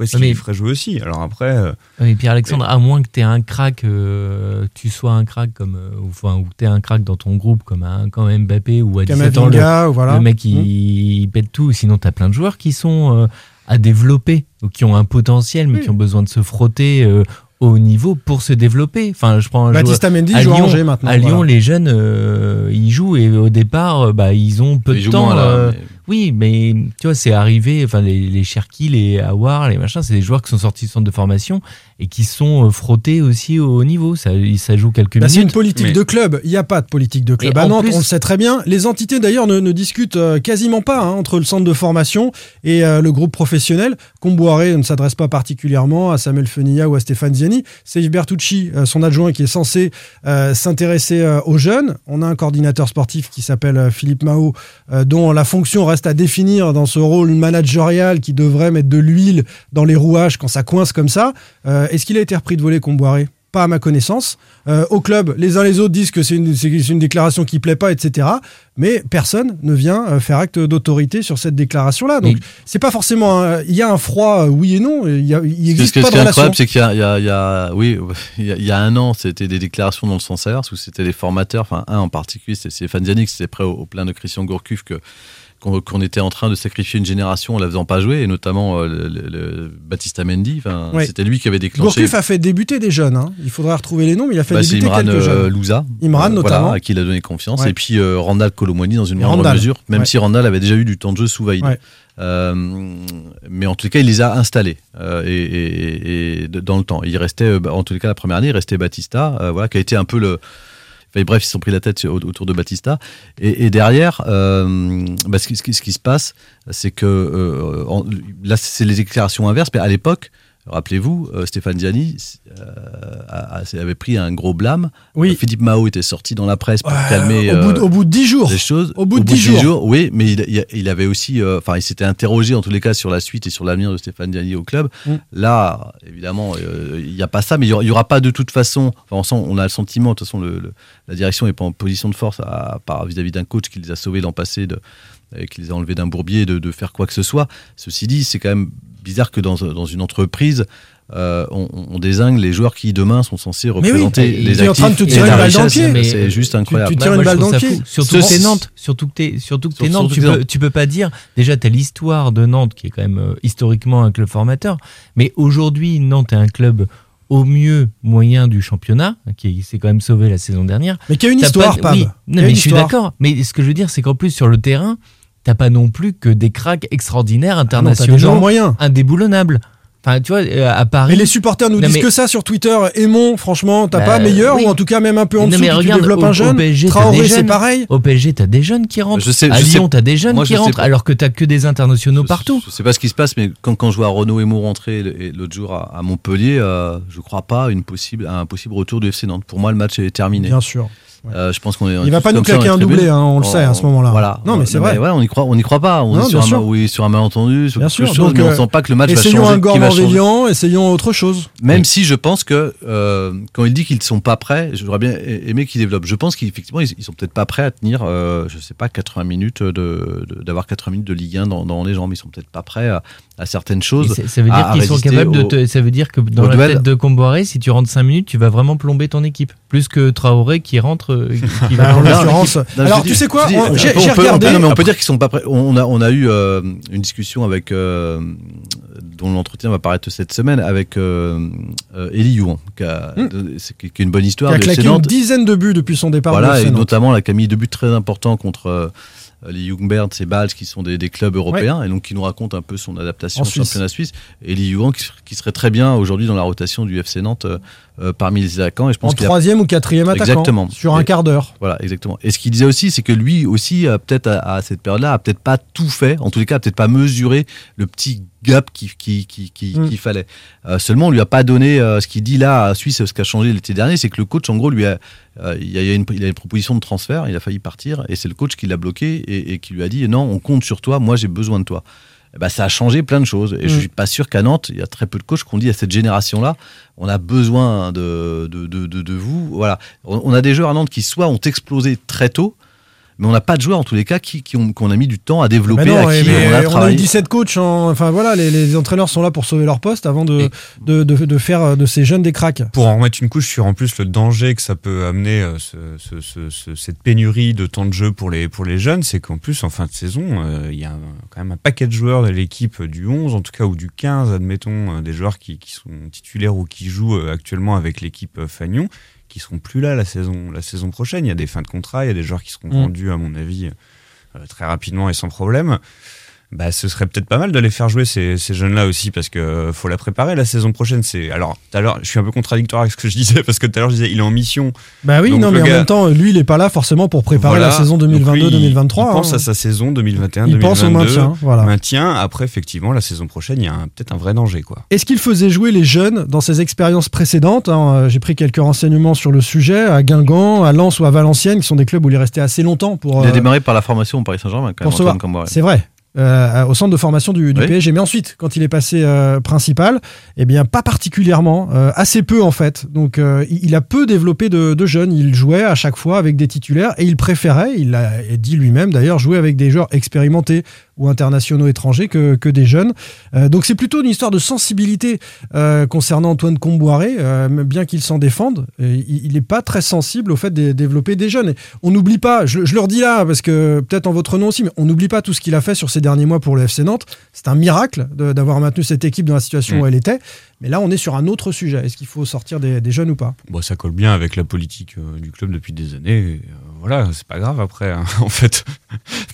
pourquoi est-ce qu'il mais- ferait jouer aussi? Alors après, euh, Oui, Pierre-Alexandre, à moins que tu aies un crack, euh, tu sois un crack comme, euh, ou, enfin, ou tu aies un crack dans ton groupe comme, un, comme Mbappé ou à 17 ans, le, voilà. le mec il, pète tout. Sinon, tu as plein de joueurs qui sont euh, à développer ou qui ont un potentiel mais Oui. qui ont besoin de se frotter euh, au niveau pour se développer. Enfin, je prends un Baptiste joueur- Mendy à joue à Angers maintenant, À Lyon, voilà. les jeunes, euh, ils jouent et au départ, bah, ils ont peu Ils de temps. moins, là, euh, mais- Oui, mais tu vois, c'est arrivé. Enfin, les, les Cherki, les Awar, les machins, c'est des joueurs qui sont sortis du centre de formation et qui sont euh, frottés aussi au haut niveau. Ça, ça joue quelques Bah, c'est minutes. une politique Mais- de club. Il n'y a pas de politique de club Et à en Nantes, plus- on le sait très bien. Les entités d'ailleurs ne, ne discutent euh, quasiment pas hein, entre le centre de formation et euh, le groupe professionnel. Comboiré ne s'adresse pas particulièrement à Samuel Fenilla ou à Stéphane Ziani. C'est Yves Bertucci, euh, son adjoint, qui est censé euh, s'intéresser euh, aux jeunes. On a un coordinateur sportif qui s'appelle euh, Philippe Mao, euh, dont la fonction reste à définir dans ce rôle managérial qui devrait mettre de l'huile dans les rouages quand ça coince comme ça. Euh, Est-ce qu'il a été repris de voler Comboiré? Pas à ma connaissance. Euh, au club, les uns les autres disent que c'est une, c'est une déclaration qui plaît pas, etc. Mais personne ne vient euh, faire acte d'autorité sur cette déclaration-là. Donc, c'est pas forcément. Il y a un froid, oui et non. Il y a- il est- pas ce de qui est relation. incroyable, c'est qu'il y a, y y oui, il y a, il y a un an, c'était des déclarations dans le sens inverse où c'était les formateurs, enfin un en particulier, c'était Stéphane Ziani qui était prêt au, au plein de Christian Gourcuff que qu'on était en train de sacrifier une génération en la faisant pas jouer, et notamment euh, le, le- Baptista Mendy. Ouais. c'était lui qui avait déclenché. Gourcuff a fait débuter des jeunes. hein. Il faudrait retrouver les noms, mais il a fait Bah, débuter Imran quelques euh, jeunes. Louza, Imran euh, notamment. voilà, à qui il a donné confiance, Ouais. et puis Randall Colomwani dans une moindre Randall, mesure, même ouais. si Randall avait déjà eu du temps de jeu sous Vaïd. Euh, mais en tout cas, il les a installés euh, et, et- et de- dans le temps. Il restait, bah, en tout cas, la première année, il restait Batista, euh, voilà, qui a été un peu le. Enfin, bref, ils se sont pris la tête au- autour de Batista. Et, derrière, euh, bah, ce, qui, se passe, c'est que euh, là, c'est les déclarations inverses. Mais à l'époque, rappelez-vous, euh, Stéphane Ziani euh, a- a- avait pris un gros blâme. Oui. Euh, Philippe Mao était sorti dans la presse pour Ouais, calmer au bout de- au bout de 10 jours. les choses. Au bout de 10 jours. Oui, mais il, avait aussi, enfin, il s'était interrogé en tous les cas sur la suite et sur l'avenir de Stéphane Diani au club. Mm. Là, évidemment, il n'y a pas ça, mais il n'y aura, pas de toute façon. On, sent- on a le sentiment, de toute façon, le- le- la direction n'est pas en position de force à, par vis-à-vis d'un coach qui les a sauvés l'an passé, de, qui les a enlevés d'un bourbier, de, de faire quoi que ce soit. Ceci dit, c'est quand même bizarre que dans, dans une entreprise. euh, on, on désigne les joueurs qui demain sont censés Mais oui, représenter les tu es en actifs train de te tirer une balle dans le richesse. pied. C'est juste incroyable. tu tires une balle dans le pied. Surtout que t'es Nantes. Surtout que t'es, surtout que t'es Surtout Nantes. Tu peux, Nantes. tu peux pas dire. Déjà, t'as l'histoire de Nantes qui est quand même euh, historiquement un club formateur. Mais aujourd'hui, Nantes est un club au mieux moyen du championnat, qui s'est quand même sauvé la saison dernière. Mais qui a une histoire, pas- Pab. Oui, non, une mais je suis d'accord. Mais ce que je veux dire, c'est qu'en plus, sur le terrain, t'as pas non plus que des cracks extraordinaires, Ah t'as internationaux, des moyens. indéboulonnables. Enfin, tu vois, euh, à Paris. Mais les supporters nous Non, disent mais- que ça sur Twitter. Aimons, franchement, t'as Bah, pas meilleur oui. ou en tout cas même un peu en Non, dessous mais puis tu regarde, développes au- un au jeune. PSG, t'as Traoré, des c'est pareil. Au PSG, t'as des jeunes qui rentrent. Je sais- à je sais- Lyon, t'as des jeunes moi, qui je rentrent, alors que t'as que des internationaux partout. Je sais pas ce qui se passe, mais quand, quand je vois Renaud Emo rentrer l'autre jour à, à Montpellier, euh, je crois pas à, une possible, à un possible retour du FC Nantes. Pour moi, le match est terminé. Bien sûr. Euh, je pense qu'on est. on Il va pas nous claquer un doublé, hein, on le sait à ce moment-là. Voilà. Non, mais c'est vrai. ouais, on y croit, on n'y croit pas. On Non, est sur un, sûr. oui, sur un malentendu, sur Bien quelque sûr. chose, Donc, mais on euh, sent pas que le match va essayons changer. un qui va changer. Gormand-Vélian, essayons autre chose. Même si je pense que euh, quand il dit qu'ils ne sont pas prêts, j'aurais bien aimé qu'ils développent. Je pense qu'effectivement, ils, ils sont peut-être pas prêts à tenir, euh, je sais pas, 80 minutes de, d'avoir 80 minutes de Ligue 1 dans, dans les jambes. Ils sont peut-être pas prêts à, à certaines choses. Ça veut dire qu'ils sont capables de te, ça veut dire que dans la tête de Comboiré, si tu rentres 5 minutes, tu vas vraiment plomber ton équipe. Plus que Traoré qui rentre, euh, qui Bah, va en. Non, Alors, tu sais quoi J'ai regardé. on peut- non, mais on peut dire qu'ils sont pas prêts. On a, on a eu euh, une discussion avec euh, dont l'entretien va paraître cette semaine avec euh, Elie Youan, qui, a- c'est- qui- est une bonne histoire. Qui a de claqué une dizaine de buts depuis son départ. Voilà, FC et notamment la Camille de buts très importants contre les Jungberg, et Bâle, qui sont des, des clubs européens, et donc qui nous raconte un peu son adaptation En au Suisse. championnat suisse. Et Lee Yuan qui, qui serait très bien aujourd'hui dans la rotation du FC Nantes euh, euh, parmi les attaquants. Et je pense En a- troisième ou quatrième attaquant. Exactement. Sur un Et- quart d'heure. Voilà, exactement. Et ce qu'il disait aussi, c'est que lui aussi, euh, peut-être à, à cette période-là, a peut-être pas tout fait, en tous les cas, peut-être pas mesuré le petit gap qu'il qui, qui, qui, Mm. fallait. Euh, seulement, on lui a pas donné euh, ce qu'il dit là à Suisse, ce qui a changé l'été dernier, c'est que le coach, en gros, lui a, euh, il, y a, une, il a une proposition de transfert, il a failli partir, et c'est le coach qui l'a bloqué et, et qui lui a dit non, on compte sur toi, moi j'ai besoin de toi. Eh ben, ça a changé plein de choses. Et je Mm. suis pas sûr qu'à Nantes, il y a très peu de coachs qui ont dit à cette génération-là, on a besoin de, de, de, de, de vous. Voilà. On, on a des joueurs à Nantes qui soit ont explosé très tôt, mais on n'a pas de joueurs en tous les cas qui, qui ont, qu'on a mis du temps à développer, Mais non, à et- qui mais on a on a eu travaillé. 17 coachs. en- Enfin voilà, les, les entraîneurs sont là pour sauver leur poste avant de, de, de, de faire euh, de ces jeunes des cracks. Pour en remettre une couche sur en plus le danger que ça peut amener euh, ce, ce- ce- ce- cette pénurie de temps de jeu pour les, pour les jeunes, c'est qu'en plus en fin de saison, euh, il y a un- quand même un paquet de joueurs de l'équipe du 11, en tout cas, ou du 15, admettons, euh, des joueurs qui, qui sont titulaires ou qui jouent actuellement avec l'équipe Fagnon, qui seront plus là la saison, la saison prochaine. Il y a des fins de contrat, il y a des joueurs qui seront Mm. vendus, à mon avis, euh, très rapidement et sans problème. Bah, ce serait peut-être pas mal de les faire jouer ces, ces jeunes-là aussi parce que euh, faut la préparer la saison prochaine. C'est alors tout à l'heure, je suis un peu contradictoire avec ce que je disais parce que tout à l'heure je disais il est en mission. Bah oui, Donc, non, mais en même temps, lui, il est pas là forcément pour préparer Voilà. la saison Donc lui, il- 2022-2023. Il, pense hein. à sa saison 2021-2022. Il pense au maintien, voilà. Maintien. Après, effectivement, la saison prochaine, il y a peut-être un vrai danger, quoi. Est-ce qu'il faisait jouer les jeunes dans ses expériences précédentes hein, euh, J'ai pris quelques renseignements sur le sujet, à Guingamp, à Lens ou à Valenciennes, qui sont des clubs où il est resté assez longtemps pour, Il a euh, démarré par la formation au Paris Saint-Germain, quand pour. C'est vrai. Euh, au centre de formation du, du Oui. PSG. Mais ensuite, quand il est passé euh, principal, eh bien, pas particulièrement, euh, assez peu en fait. Donc, euh, il il a peu développé de, de jeunes. Il jouait à chaque fois avec des titulaires et il préférait, il l'a dit lui-même d'ailleurs, jouer avec des joueurs expérimentés ou internationaux étrangers que, que des jeunes. Euh, donc, c'est plutôt une histoire de sensibilité euh, concernant Antoine Comboiré, euh, bien qu'il s'en défende. Il n'est pas très sensible au fait de développer des jeunes. Et on n'oublie pas, je, je le redis là, parce que peut-être en votre nom aussi, mais on n'oublie pas tout ce qu'il a fait sur ces derniers mois pour le FC Nantes. C'est un miracle d'avoir maintenu cette équipe dans la situation où elle était. Mais là, on est sur un autre sujet. Est-ce qu'il faut sortir des, des jeunes ou pas? Bon, ça colle bien avec la politique du club depuis des années. Voilà, c'est pas grave après. hein. En fait,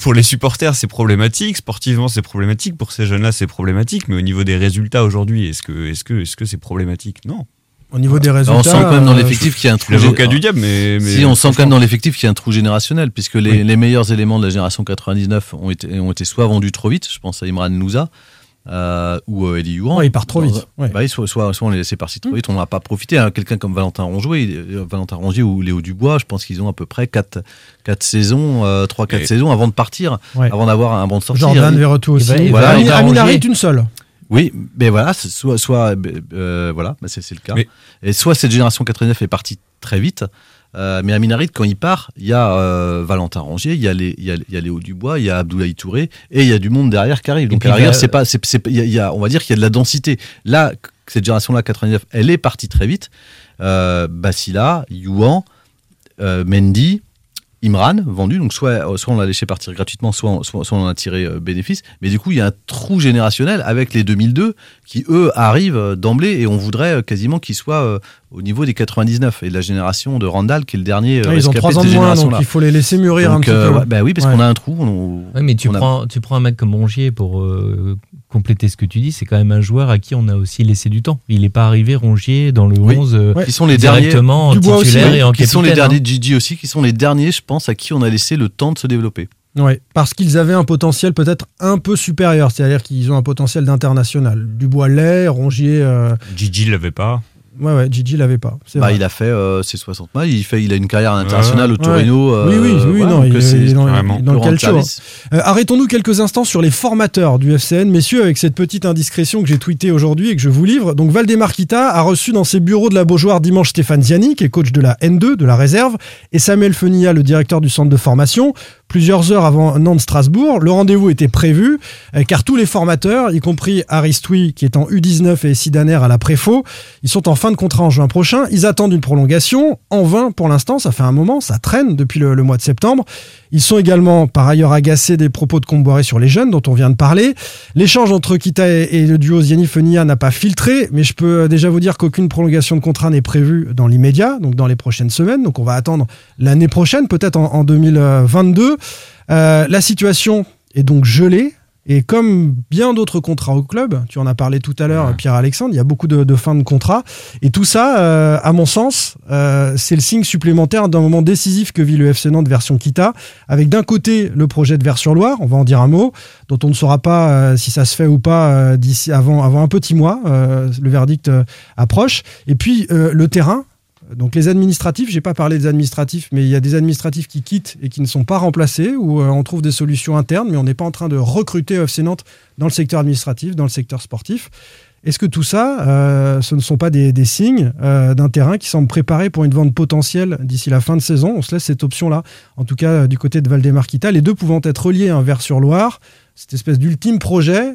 pour les supporters, c'est problématique. Sportivement, c'est problématique. Pour ces jeunes-là, c'est problématique. Mais au niveau des résultats aujourd'hui, est-ce que est-ce que est-ce que c'est problématique? Non. Au niveau des On résultats. sent quand même dans euh, l'effectif qu'il y a un trou. L'avocat du diable, mais, mais si on sent quand même dans l'effectif qu'il y a un trou générationnel, puisque les, Oui. les meilleurs éléments de la génération 99 ont été, ont été soit vendus trop vite, je pense à Imran Nouza, euh, ou euh, Eli Youan. Ouais, il part trop vite, ouais. Bah soit, soit, soit on les laissait partir trop vite, on n'en a pas profité. hein. Quelqu'un comme Valentin Rongier, euh, Valentin Rongier ou Léo Dubois, je pense qu'ils ont à peu près 4, quatre saisons, 3-4 Et- saisons avant de partir, Ouais. avant d'avoir un banc de sortie. Jordan Verretou aussi. Amin arranger. Harit, une seule. Oui, mais voilà, c'est soit, soit euh, euh, voilà, bah c'est c'est le cas. Mais- Et soit cette génération 89 est partie très vite, euh, mais à Minarit, quand il part, il y a euh, Valentin Rangier, il y a, les, il, y a, il y a Léo Dubois, il y a Abdoulaye Touré, et il y a du monde derrière qui arrive. Donc à il y a- c'est pas, c'est, c'est- il y a- il y a- on va dire qu'il y a de la densité. Là, cette génération-là, 89, elle est partie très vite. Euh, Basila, Youan, euh, Mendy. Imran vendu, donc soit, euh, soit on l'a laissé partir gratuitement, soit, on- soit, soit on en a tiré euh, bénéfice. Mais du coup, il y a un trou générationnel avec les 2002 qui, eux, arrivent euh, d'emblée et on voudrait euh, quasiment qu'ils soient euh, au niveau des 99 et de la génération de Randall qui est le dernier euh, Ouais, ils ont rescapé trois de ans ces de moins, donc il faut les laisser mûrir un petit euh, peu. ouais, bah oui, parce Ouais. qu'on a un trou. on- Ouais, mais tu on a- prends, tu prends un mec comme Rongier pour euh, compléter ce que tu dis, c'est quand même un joueur à qui on a aussi laissé du temps. Il n'est pas arrivé Rongier dans le Oui. 11 euh, Ouais. qui sont les derniers directement en Dubois aussi, titulaire et en qui sont les capitaine, derniers hein. Gigi aussi, qui sont les derniers, je pense, à qui on a laissé le temps de se développer. Ouais, parce qu'ils avaient un potentiel peut-être un peu supérieur, c'est-à-dire qu'ils ont un potentiel d'international. Dubois l'est, Rongier, euh, Gigi l'avait pas. Ouais ouais, Gigi l'avait pas. Bah, vrai. il a fait euh, ses 60 matchs, il, fait, il a une carrière internationale au Ouais. Torino. euh, Oui, oui, oui, non, donc il, c'est- est il est dans le calcio. Euh, Arrêtons-nous quelques instants sur les formateurs du FCN, messieurs, avec cette petite indiscrétion que j'ai tweetée aujourd'hui et que je vous livre. Donc Valdemar Kita a reçu dans ses bureaux de la Beaujoire dimanche Stéphane Ziani, qui est coach de la N2, de la réserve, et Samuel Fenilla, le directeur du centre de formation. Plusieurs heures avant Nantes-Strasbourg, le rendez-vous était prévu, euh, car tous les formateurs, y compris Aristoui, qui est en U19 et Sidaner à la Préfaux, ils sont en fin de contrat en juin prochain. Ils attendent une prolongation. En vain pour l'instant, ça fait un moment, ça traîne depuis le, mois de septembre. Ils sont également par ailleurs agacés des propos de Comboiré sur les jeunes dont on vient de parler. L'échange entre Kita et, le duo Ziani-Fenia n'a pas filtré, mais je peux déjà vous dire qu'aucune prolongation de contrat n'est prévue dans l'immédiat, donc dans les prochaines semaines. Donc on va attendre l'année prochaine, peut-être en, en 2022. Euh, la situation est donc gelée. Et comme bien d'autres contrats au club, tu en as parlé tout à l'heure, Pierre-Alexandre, il y a beaucoup de, de fins de contrat. Et tout ça, euh, à mon sens, euh, c'est le signe supplémentaire d'un moment décisif que vit le FC Nantes version Kita, avec d'un côté le projet de Vers-sur-Loire, on va en dire un mot, dont on ne saura pas euh, si ça se fait ou pas d'ici avant, avant un petit mois. le verdict approche. Et puis le terrain, donc les administratifs, j'ai pas parlé des administratifs, mais il y a des administratifs qui quittent et qui ne sont pas remplacés, où euh, on trouve des solutions internes, mais on n'est pas en train de recruter FC Nantes dans le secteur administratif, dans le secteur sportif. Est-ce que tout ça, euh, ce ne sont pas des, signes euh, d'un terrain qui semble préparé pour une vente potentielle d'ici la fin de saison? On se laisse cette option-là, en tout cas du côté de Valdemar-Kita, les deux pouvant être reliés un vers sur Loire, cette espèce d'ultime projet,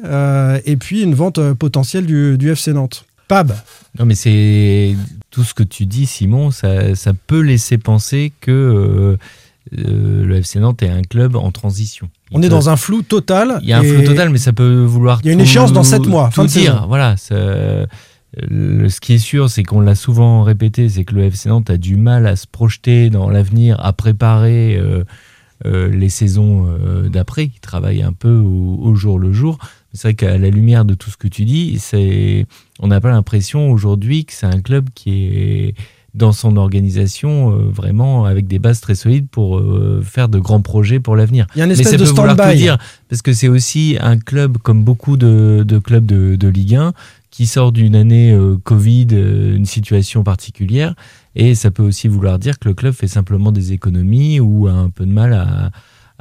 et puis une vente potentielle du FC Nantes. Pab, Non, mais c'est tout ce que tu dis, Simon, ça, ça peut laisser penser que euh, euh, le FC Nantes est un club en transition. Il on est dans un flou total. Il y a un flou total, mais ça peut vouloir. Il y a une tout- échéance dans sept mois, fin tout de dire. saison. Voilà. ça- le- ce qui est sûr, c'est qu'on l'a souvent répété, c'est que le FC Nantes a du mal à se projeter dans l'avenir, à préparer euh, euh, les saisons euh, d'après. Il travaille un peu au, au jour le jour. C'est vrai qu'à la lumière de tout ce que tu dis, c'est, on n'a pas l'impression aujourd'hui que c'est un club qui est dans son organisation euh, vraiment avec des bases très solides pour euh, faire de grands projets pour l'avenir. Il y a une Mais espèce ça de peut vouloir tout dire parce que c'est aussi un club comme beaucoup de, de clubs de, de Ligue 1 qui sort d'une année euh, Covid, une situation particulière, et ça peut aussi vouloir dire que le club fait simplement des économies ou a un peu de mal à, à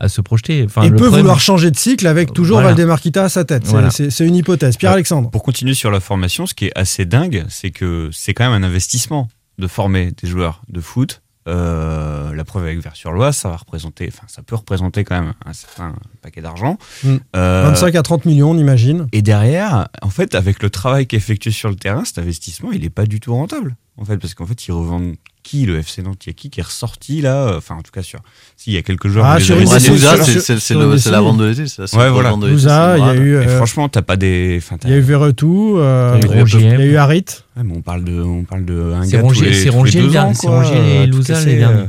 se projeter. Enfin, et le peut problème- vouloir changer de cycle avec toujours Voilà. Valdemar Kita à sa tête. C'est- Voilà. C'est c'est une hypothèse. Pierre-Alexandre. Pour continuer sur la formation, ce qui est assez dingue, c'est que c'est quand même un investissement de former des joueurs de foot. Euh, la preuve avec Vers-sur-Loire, ça va représenter, enfin, ça peut représenter quand même un certain paquet d'argent. Mm. Euh, 25 à 30 millions, on imagine. Et derrière, en fait, avec le travail qui est effectué sur le terrain, cet investissement, il n'est pas du tout rentable. En fait, parce qu'en fait, ils revendent qui le FC Nantes Il y a qui qui est ressorti là euh, Enfin, en tout cas, sur. S'il y a quelques joueurs. Ah, sur c'est- sur- c'est- c'est sur le- une c'est la vente de l'été. c'est la seule Ouais, voilà. vente de l'été, il y a eu, euh, franchement, t'as pas des. Il y a eu Verretou, euh, Il y a eu Harit. On parle de, on parle de un C'est gars tous les- c'est tous les Rongier et Louza les derniers.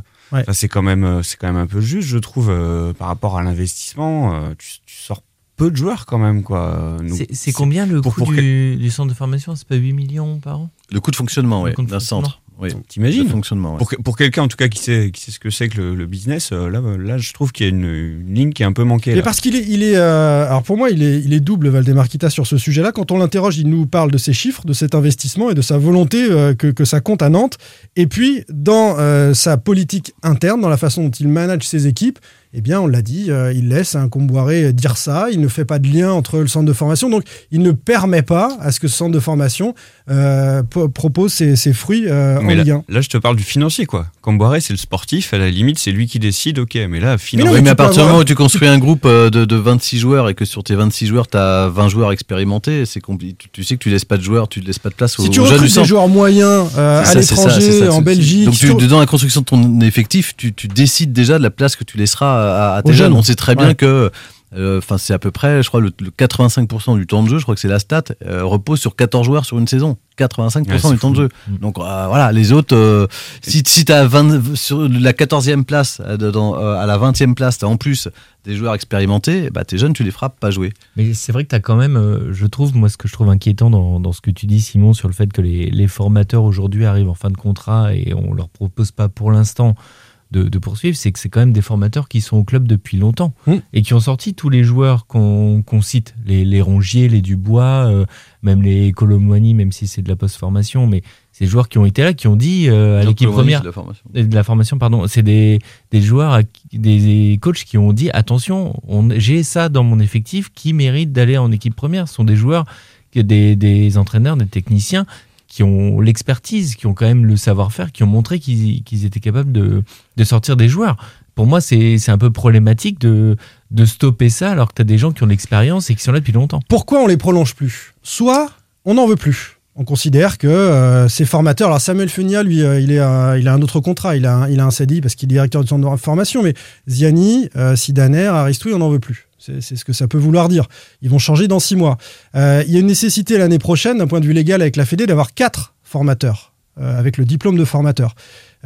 c'est quand même, c'est quand même un peu juste, je trouve, par rapport à l'investissement. tu, sors peu de joueurs quand même, quoi. C'est- combien le coût du, centre de formation? C'est pas 8 millions par an? Le coût de fonctionnement, Le oui, coût de d'un fonctionnement. centre. Oui. T'imagines Le fonctionnement, ouais. Pour, que- pour quelqu'un en tout cas qui sait, qui sait ce que c'est que le, le business, euh, là, là, je trouve qu'il y a une, une ligne qui est un peu manquée. Et là. parce qu'il est, il est, euh, alors pour moi, il est, il est double Valdemar Kita sur ce sujet-là. Quand on l'interroge, il nous parle de ses chiffres, de cet investissement et de sa volonté euh, que, que ça compte à Nantes. Et puis, dans euh, sa politique interne, dans la façon dont il manage ses équipes, eh bien, on l'a dit, euh, il laisse un Comboiré dire ça. Il ne fait pas de lien entre le centre de formation. Donc, il ne permet pas à ce que ce centre de formation euh, po- propose ses, ses fruits euh, en Mais Ligue là, 1. là, je te parle du financier, quoi. Camboiré, c'est le sportif, à la limite, c'est lui qui décide, ok, mais là, non, finalement. Oui, mais mais tu à partir du avoir- moment où tu construis un groupe euh, de, de 26 joueurs et que sur tes 26 joueurs, tu as 20 joueurs expérimentés, c'est tu, tu sais que tu laisses pas de joueurs, tu laisses pas de place aux, Si tu aux jeunes des centre. joueurs moyens euh, à l'étranger, en. Belgique, Donc, tu, dans la construction de ton effectif, tu, tu décides déjà de la place que tu laisseras à, à tes jeunes. On sait très bien Ouais. que. euh, Enfin, c'est à peu près, je crois, le, le 85% du temps de jeu, je crois que c'est la stat, euh, repose sur 14 joueurs sur une saison. 85% Ouais, c'est du temps de jeu. Donc euh, voilà, les autres, si, si tu as 20, sur la 14e place, dans- à la 20e place, tu as en plus des joueurs expérimentés, bah, tes jeunes, tu les frappes pas jouer. Mais c'est vrai que tu as quand même, je trouve, moi, ce que je trouve inquiétant dans, dans ce que tu dis, Simon, sur le fait que les, les formateurs aujourd'hui arrivent en fin de contrat et on leur propose pas pour l'instant de, de poursuivre, c'est que c'est quand même des formateurs qui sont au club depuis longtemps Mm. et qui ont sorti tous les joueurs qu'on cite, les, les Rongier, les Dubois, euh, même les Colomboigny, même si c'est de la post-formation, mais ces joueurs qui ont été là, qui ont dit euh, à l'équipe première, c'est de la formation. et de la formation, pardon, c'est des, des joueurs, des coachs qui ont dit attention, on- j'ai ça dans mon effectif qui mérite d'aller en équipe première. Ce sont des joueurs, des, des entraîneurs, des techniciens qui ont l'expertise, qui ont quand même le savoir-faire, qui ont montré qu'ils étaient capables de, sortir des joueurs. Pour moi, c'est un peu problématique de, stopper ça alors que tu as des gens qui ont l'expérience et qui sont là depuis longtemps. pourquoi on les prolonge plus? Soit on n'en veut plus. On considère que euh, ces formateurs, alors Samuel Funia, lui, euh, il, a un autre contrat, il a un, il parce qu'il est directeur du centre de formation, mais Ziani, euh, Sidaner, Aristoui, on n'en veut plus. C'est ce que ça peut vouloir dire. Ils vont changer dans six mois. Euh, il y a une nécessité l'année prochaine, d'un point de vue légal avec la Fédé, d'avoir quatre formateurs, euh, avec le diplôme de formateur.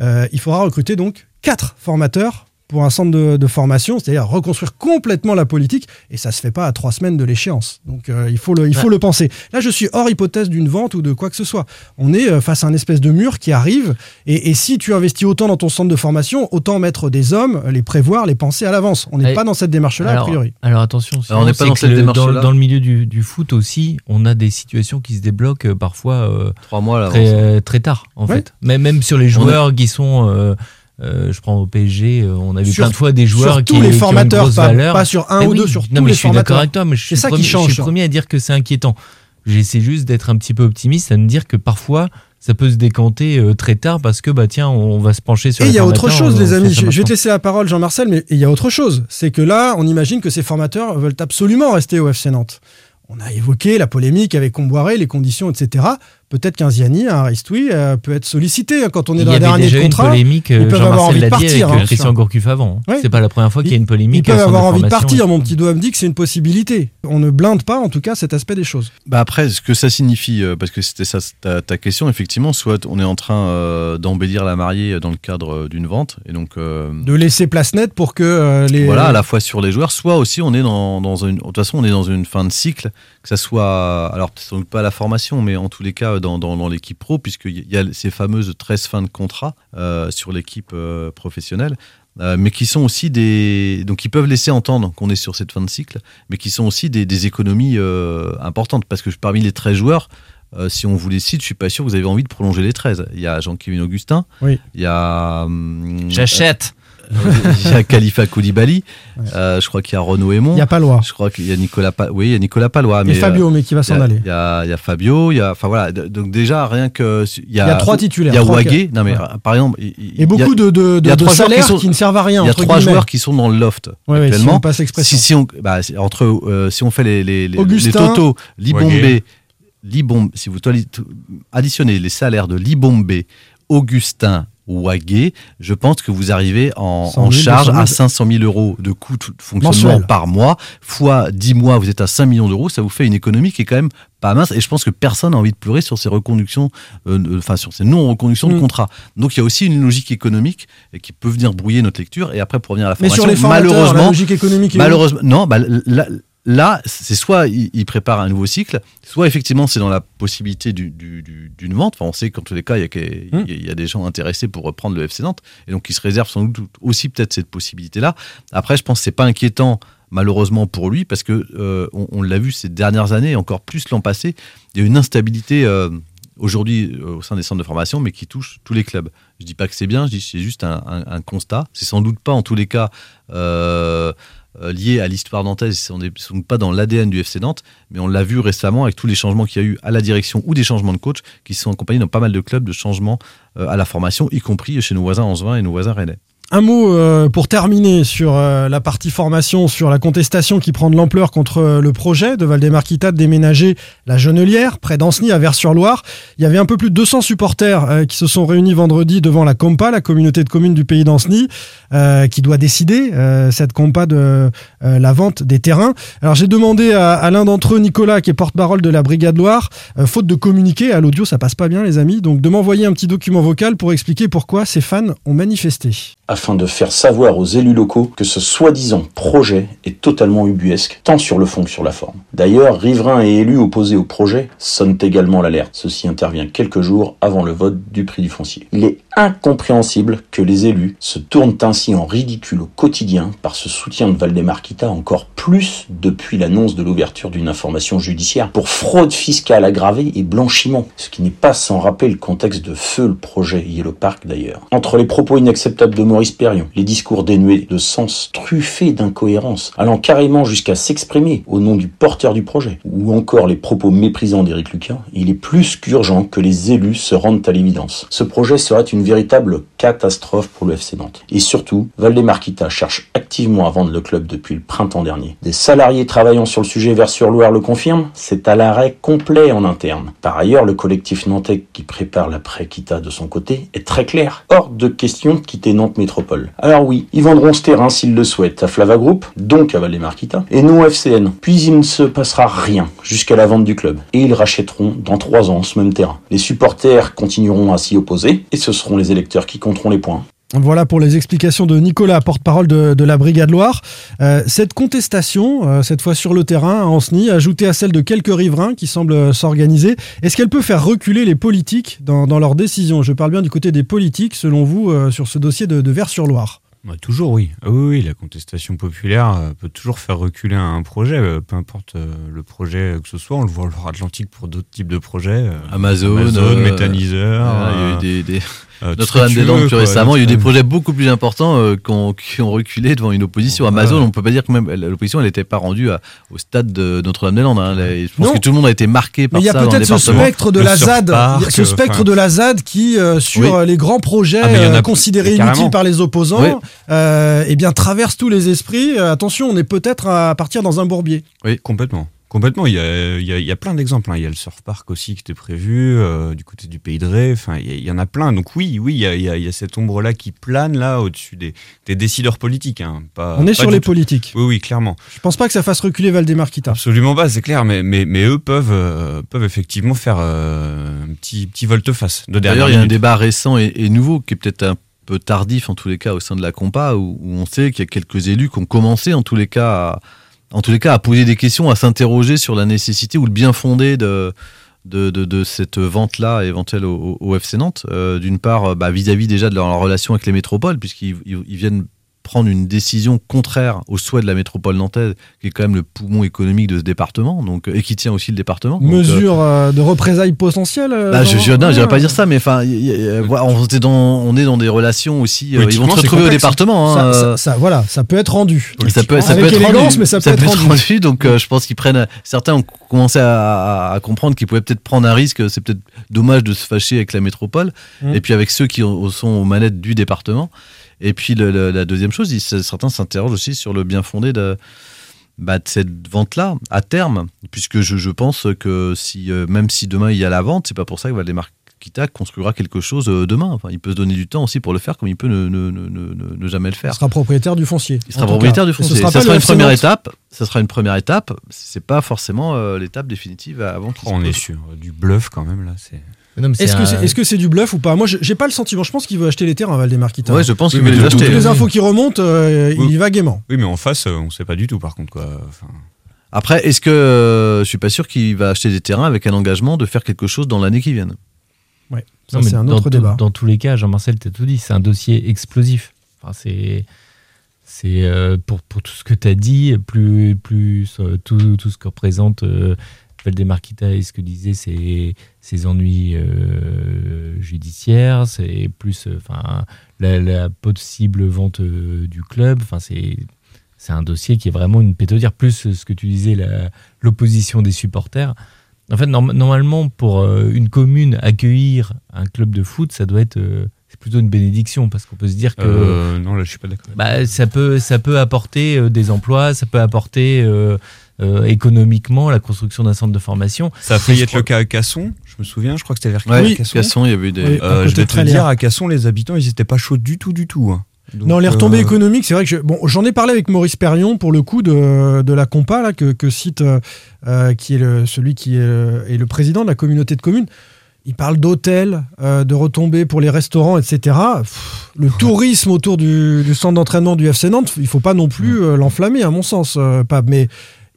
Euh, il faudra recruter donc quatre formateurs pour un centre de, de formation, c'est-à-dire reconstruire complètement la politique, et ça se fait pas à trois semaines de l'échéance. Donc euh, il faut le, il faut Ouais. le penser. Là, je suis hors hypothèse d'une vente ou de quoi que ce soit. On est euh, face à un espèce de mur qui arrive, et, et si tu investis autant dans ton centre de formation, autant mettre des hommes, les prévoir, les penser à l'avance. On n'est pas dans cette démarche-là a priori. alors attention, Alors, on n'est pas dans cette le- démarche-là. Dans, dans le milieu du, du foot aussi, on a des situations qui se débloquent euh, parfois euh, Trois mois très, euh, très tard, en Ouais. fait. Mais même sur les joueurs qui sont. euh, euh, je prends au PSG, euh, on a vu Sur- plein de fois des joueurs sur qui, tous les qui ont une formateurs, pas- pas sur un Eh ou oui. deux, sur non, tous mais les je suis d'accord formateurs. avec toi, mais je suis, C'est ça qui premier, je change, suis ça. premier à dire que c'est inquiétant. J'essaie juste d'être un petit peu optimiste, à me dire que parfois ça peut se décanter euh, très tard parce que bah tiens, on va se pencher sur Et il y a autre formateurs, chose, les amis. Je, je vais te laisser la parole, Jean-Marcel, mais il y a autre chose. C'est que là, on imagine que ces formateurs veulent absolument rester au FC Nantes. On a évoqué la polémique avec Comboiré, les conditions, etc. Peut-être qu'un Ziani, un Ristoui euh, peut être sollicité hein, quand on est Il dans y la avait dernière déjà de une contrat. polémique, ils euh, peuvent avoir Jean-Marcel envie de l'a dit partir. avec hein. Christian Gourcuff avant. Ouais. C'est pas la première fois qu'il y a une polémique. Ils peuvent avoir envie de partir. Mon petit doigt me dit que c'est une possibilité. On ne blinde pas, en tout cas, cet aspect des choses. Bah après, ce que ça signifie, euh, parce que c'était ça ta, ta question, effectivement, soit on est en train euh, d'embellir la mariée dans le cadre euh, d'une vente, et donc euh, De laisser place nette pour que euh, les. voilà, à la fois sur les joueurs, soit aussi on est dans, dans une, de toute façon, on est dans une fin de cycle, que ça soit, alors peut-être pas la formation, mais en tous les cas dans, dans, dans l'équipe pro, puisqu'il y a ces fameuses 13 fins de contrat euh, sur l'équipe euh, professionnelle. euh, mais qui sont aussi des donc qui peuvent laisser entendre qu'on est sur cette fin de cycle, mais qui sont aussi des, des économies importantes parce que parmi les 13 joueurs, euh, si on vous les cite, je suis pas sûr que vous avez envie de prolonger les 13. Il y a Jean-Kévin Augustin, Oui. il y a hum, J'achète. Euh, il y a Khalifa Koulibaly, euh, je crois qu'il y a Renaud Aymon. Il y a Palois. Je crois qu'il y a Nicolas, Pa- oui, il y a Nicolas Palois. Et Mais, Fabio, euh, mais qui va s'en aller. Il y a, il y a Fabio, il y a, enfin voilà. Donc déjà rien que il y a, Il y a trois titulaires, Il y a Wagé. Non mais Ouais. euh, par exemple, il- Et beaucoup il y a- de, de, de- de trois joueurs salaires sont- qui ne servent à rien. Il y a trois guillemets. joueurs qui sont dans le loft Ouais, ouais, si actuellement. on passe si, si on, bah, entre euh, si on fait les les, les, les totaux, Libombé. Libom, si vous additionnez les salaires de Libombé, Augustin, Wagé, je pense que vous arrivez en, 100 000, en charge 200 000. à 500 000 euros de coût de fonctionnement Mensuel. par mois, fois 10 mois, vous êtes à 5 millions d'euros, ça vous fait une économie qui est quand même pas mince. Et je pense que personne n'a envie de pleurer sur ces reconductions, euh, enfin sur ces non-reconductions Mm. de contrats. Donc il y a aussi une logique économique qui peut venir brouiller notre lecture. Et après, pour revenir à la Mais formation, sur les formateurs, la malheureusement, logique économique malheureusement, non, bah, là, là, c'est soit il, il prépare un nouveau cycle, soit effectivement c'est dans la possibilité du- du- du- d'une vente. Enfin, on sait qu'en tous les cas, il y, a, Hmm. il y a des gens intéressés pour reprendre le FC Nantes, et donc ils se réservent sans doute aussi peut-être cette possibilité-là. Après, je pense que c'est pas inquiétant malheureusement pour lui parce que euh, on, on l'a vu ces dernières années, et encore plus l'an passé, il y a une instabilité. euh, Aujourd'hui, euh, au sein des centres de formation, mais qui touche tous les clubs. Je dis pas que c'est bien, je dis c'est juste un, un- un constat. C'est sans doute pas, en tous les cas, euh, euh, lié à l'histoire nantaise, n'est sans doute pas dans l'ADN du FC Nantes, mais on l'a vu récemment avec tous les changements qu'il y a eu à la direction ou des changements de coach qui sont accompagnés dans pas mal de clubs de changements euh, à la formation, y compris chez nos voisins Angevin et nos voisins Rennais. Un mot euh, pour terminer sur euh, la partie formation, sur la contestation qui prend de l'ampleur contre euh, le projet de Valdemar-Kita de déménager la Genelière, près d'Anceny, à Vers-sur-Loire. Il y avait un peu plus de 200 supporters qui se sont réunis vendredi devant la Compa, la communauté de communes du pays d'Anceny, euh, qui doit décider, cette Compa, de euh, la vente des terrains. Alors j'ai demandé à, l'un d'entre eux, Nicolas, qui est porte-parole de la Brigade Loire, euh, faute de communiquer, à l'audio ça passe pas bien les amis, donc de m'envoyer un petit document vocal pour expliquer pourquoi ces fans ont manifesté. afin de faire savoir aux élus locaux que ce soi-disant projet est totalement ubuesque, tant sur le fond que sur la forme. D'ailleurs, riverains et élus opposés au projet sonnent également l'alerte. Ceci intervient quelques jours avant le vote du prix du foncier. Il est incompréhensible que les élus se tournent ainsi en ridicule au quotidien par ce soutien de Valdemar Encore plus depuis l'annonce de l'ouverture d'une information judiciaire pour fraude fiscale aggravée et blanchiment, ce qui n'est pas sans rappeler le contexte de feu le projet Yellow Park d'ailleurs. Entre les propos inacceptables de Maurice Perrion, les discours dénués de sens, truffés d'incohérences, allant carrément jusqu'à s'exprimer au nom du porteur du projet, ou encore les propos méprisants d'Éric Lucas, il est plus qu'urgent que les élus se rendent à l'évidence. Ce projet serait une véritable catastrophe pour le FC Nantes. Et surtout, Valdemar cherche activement à vendre le club depuis le printemps dernier. Des salariés travaillant sur le sujet Vers-sur-Loire le confirment, c'est à l'arrêt complet en interne. Par ailleurs, le collectif nantais qui prépare l'après-Kita de son côté est très clair. Hors de question de quitter Nantes Métropole. Alors oui, ils vendront ce terrain s'ils le souhaitent à Flava Group, donc à Valdemar Kita, et non au FCN. Puis il ne se passera rien jusqu'à la vente du club. Et ils rachèteront dans trois ans ce même terrain. Les supporters continueront à s'y opposer, et ce seront les électeurs qui compteront les points. Voilà pour les explications de Nicolas, porte-parole de, de la Brigade Loire. Euh, cette contestation, euh, cette fois sur le terrain à Ancenis, ajoutée à celle de quelques riverains qui semblent s'organiser, est-ce qu'elle peut faire reculer les politiques dans, dans leurs décisions? Je parle bien du côté des politiques, selon vous, euh, sur ce dossier de, de Vers-sur-Loire. Bah, toujours oui. Ah oui, oui, la contestation populaire euh, peut toujours faire reculer un projet, euh, peu importe euh, le projet que ce soit. On le voit en Atlantique pour d'autres types de projets. euh, Amazon, euh, méthaniseur. il y a eu euh, des, des- euh, Notre-Dame-des-Landes plus quoi. récemment, il y a eu des projets beaucoup plus importants euh, qui, ont, qui ont reculé devant une opposition. Amazon, on peut pas dire que même l'opposition, elle n'était pas rendue à- au stade de Notre-Dame-des-Landes. hein. Je pense Non. que tout le monde a été marqué par Mais il y a ça peut-être ce spectre de Le la ZAD, surparc, il y a ce spectre enfin- de la ZAD qui, euh, sur Oui. les grands projets Ah, a- euh, considérés inutiles par les opposants, Oui. euh, eh bien traverse tous les esprits. Attention, on est peut-être à partir dans un bourbier. Oui, complètement. Complètement, il y a, il y a- il y a plein d'exemples. hein. Il y a le surf park aussi qui était prévu, euh, du côté du Pays de Ré. Enfin, il y, a- il y en a plein. Donc oui, oui, il y a, il y a- il y a cette ombre-là qui plane là au-dessus des, des décideurs politiques. hein. Pas- on est pas sur les tout. politiques. Oui, oui, clairement. Je pense pas que ça fasse reculer Valdemarquita. Absolument pas, c'est clair. Mais, mais, mais eux peuvent, euh, peuvent effectivement faire euh, un petit, petit volte-face de D'ailleurs, il y a un débat récent et, et nouveau qui est peut-être un peu tardif en tous les cas au sein de la compa où, où on sait qu'il y a quelques élus qui ont commencé en tous les cas à, en tous les cas à poser des questions, à s'interroger sur la nécessité ou le bien fondé de cette vente-là éventuelle au, FC Nantes. Euh, D'une part, euh, bah, vis-à-vis déjà de leur relation avec les métropoles, puisqu'ils ils- ils viennent prendre une décision contraire au souhait de la métropole nantaise, qui est quand même le poumon économique de ce département, donc, et qui tient aussi le département. Donc, euh, Mesure euh, de représailles potentielles euh, bah, je, j'irais Ouais. pas dire ça, mais enfin, euh, on, est dans, on est dans des relations aussi. euh, ils vont se retrouver au département. Ça, hein, ça- euh, ça- voilà, ça peut être rendu. ça peut, ça Avec peut être rendu, mais ça peut être rendu. Donc, euh, je pense qu'ils prennent. Certains ont commencé à, à- à comprendre qu'ils pouvaient peut-être prendre un risque. C'est peut-être dommage de se fâcher avec la métropole, Mm. et puis avec ceux qui ont- sont aux manettes du département. Et puis le- le- la deuxième chose, ils- certains s'interrogent aussi sur le bien fondé de, bah, de cette vente-là à terme, puisque je, je pense que si euh, même si demain il y a la vente, c'est pas pour ça que Valdemar Kita construira quelque chose euh, demain. Enfin, il peut se donner du temps aussi pour le faire, comme il peut ne, ne- ne- ne- ne- ne jamais le Il faire. sera propriétaire du foncier. Il sera propriétaire cas. du Et ce foncier. sera Ça sera une première étape. Ça sera une première étape. C'est pas forcément euh, l'étape définitive avant qu'il se On est sur du bluff quand même là. C'est Est-ce que c'est est -ce c'est du bluff ou pas? Moi, j'ai pas le sentiment. Je pense qu'il veut acheter les terrains, Valdemarquita. Ouais, je pense Oui, qu'il veut mais les acheter. Toutes les infos qui remontent, euh, Oui. il y va gaiement. oui, mais en face, euh, on sait pas du tout par contre quoi. Enfin, Après, est-ce que euh, je suis pas sûr qu'il va acheter des terrains avec un engagement de faire quelque chose dans l'année qui vient? Ouais, ça c'est un dans autre débat. Dans tous les cas, Jean-Marcel t'a tout dit, c'est un dossier explosif. Enfin, c'est c'est euh, pour, pour tout ce que tu as dit, plus, plus euh, tout, tout ce que représente euh, Valdemarquita et ce que disait ses, ses ennuis euh, judiciaires, c'est plus euh, enfin, la, la possible vente euh, du club. Enfin, c'est c'est un dossier qui est vraiment une pétodière, plus ce que tu disais, l'opposition des supporters. En fait, norm- normalement, pour une commune, accueillir un club de foot, ça doit être. c'est plutôt une bénédiction, parce qu'on peut se dire que euh, non là, je suis pas d'accord. bah, ça, peut, ça peut apporter euh, des emplois, ça peut apporter euh, euh, économiquement la construction d'un centre de formation. Ça a failli être crois- le cas à Casson. Je me souviens, je crois que c'était vers Ouais, Casson. Casson, il y avait des. Oui. à Euh, côté je vais te dire, à Casson, les habitants, ils étaient pas chauds du tout, du tout. hein. Donc, non, les retombées euh, économiques, c'est vrai que je- bon, j'en ai parlé avec Maurice Perrion pour le coup de, de la compa là, que, que cite euh, qui est le, celui qui est, est le président de la communauté de communes. Il parle d'hôtels, euh, de retombées pour les restaurants, etc. Pff, le tourisme autour du, du centre d'entraînement du FC Nantes, il faut pas non plus euh, l'enflammer, à mon sens, euh, Pape. Mais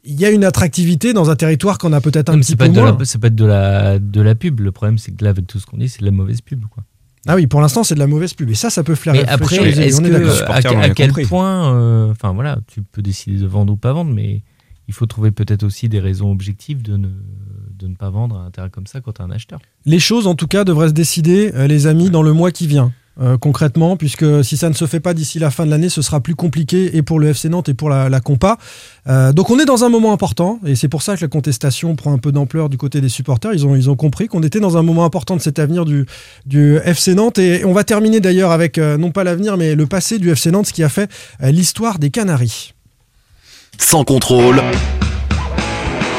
il y a une attractivité dans un territoire qu'on a peut-être un Non, petit peu moins. la, c'est pas de la, de la pub. Le problème, c'est que là, avec tout ce qu'on dit, c'est de la mauvaise pub. Quoi. Ah oui, pour l'instant, c'est de la mauvaise pub. Et ça, ça peut faire Mais après, est-ce que, à, à quel compris. point, euh, enfin voilà, tu peux décider de vendre ou pas vendre, mais il faut trouver peut-être aussi des raisons objectives de ne, de ne pas vendre un terrain comme ça quand tu es un acheteur. Les choses, en tout cas, devraient se décider, euh, les amis, dans le mois qui vient. Euh, concrètement, puisque si ça ne se fait pas d'ici la fin de l'année, ce sera plus compliqué et pour le FC Nantes et pour la, la compa. Euh, donc on est dans un moment important et c'est pour ça que la contestation prend un peu d'ampleur du côté des supporters. Ils ont, ils ont compris qu'on était dans un moment important de cet avenir du, du FC Nantes et on va terminer d'ailleurs avec euh, non pas l'avenir mais le passé du FC Nantes, ce qui a fait euh, l'histoire des Canaries. Sans contrôle,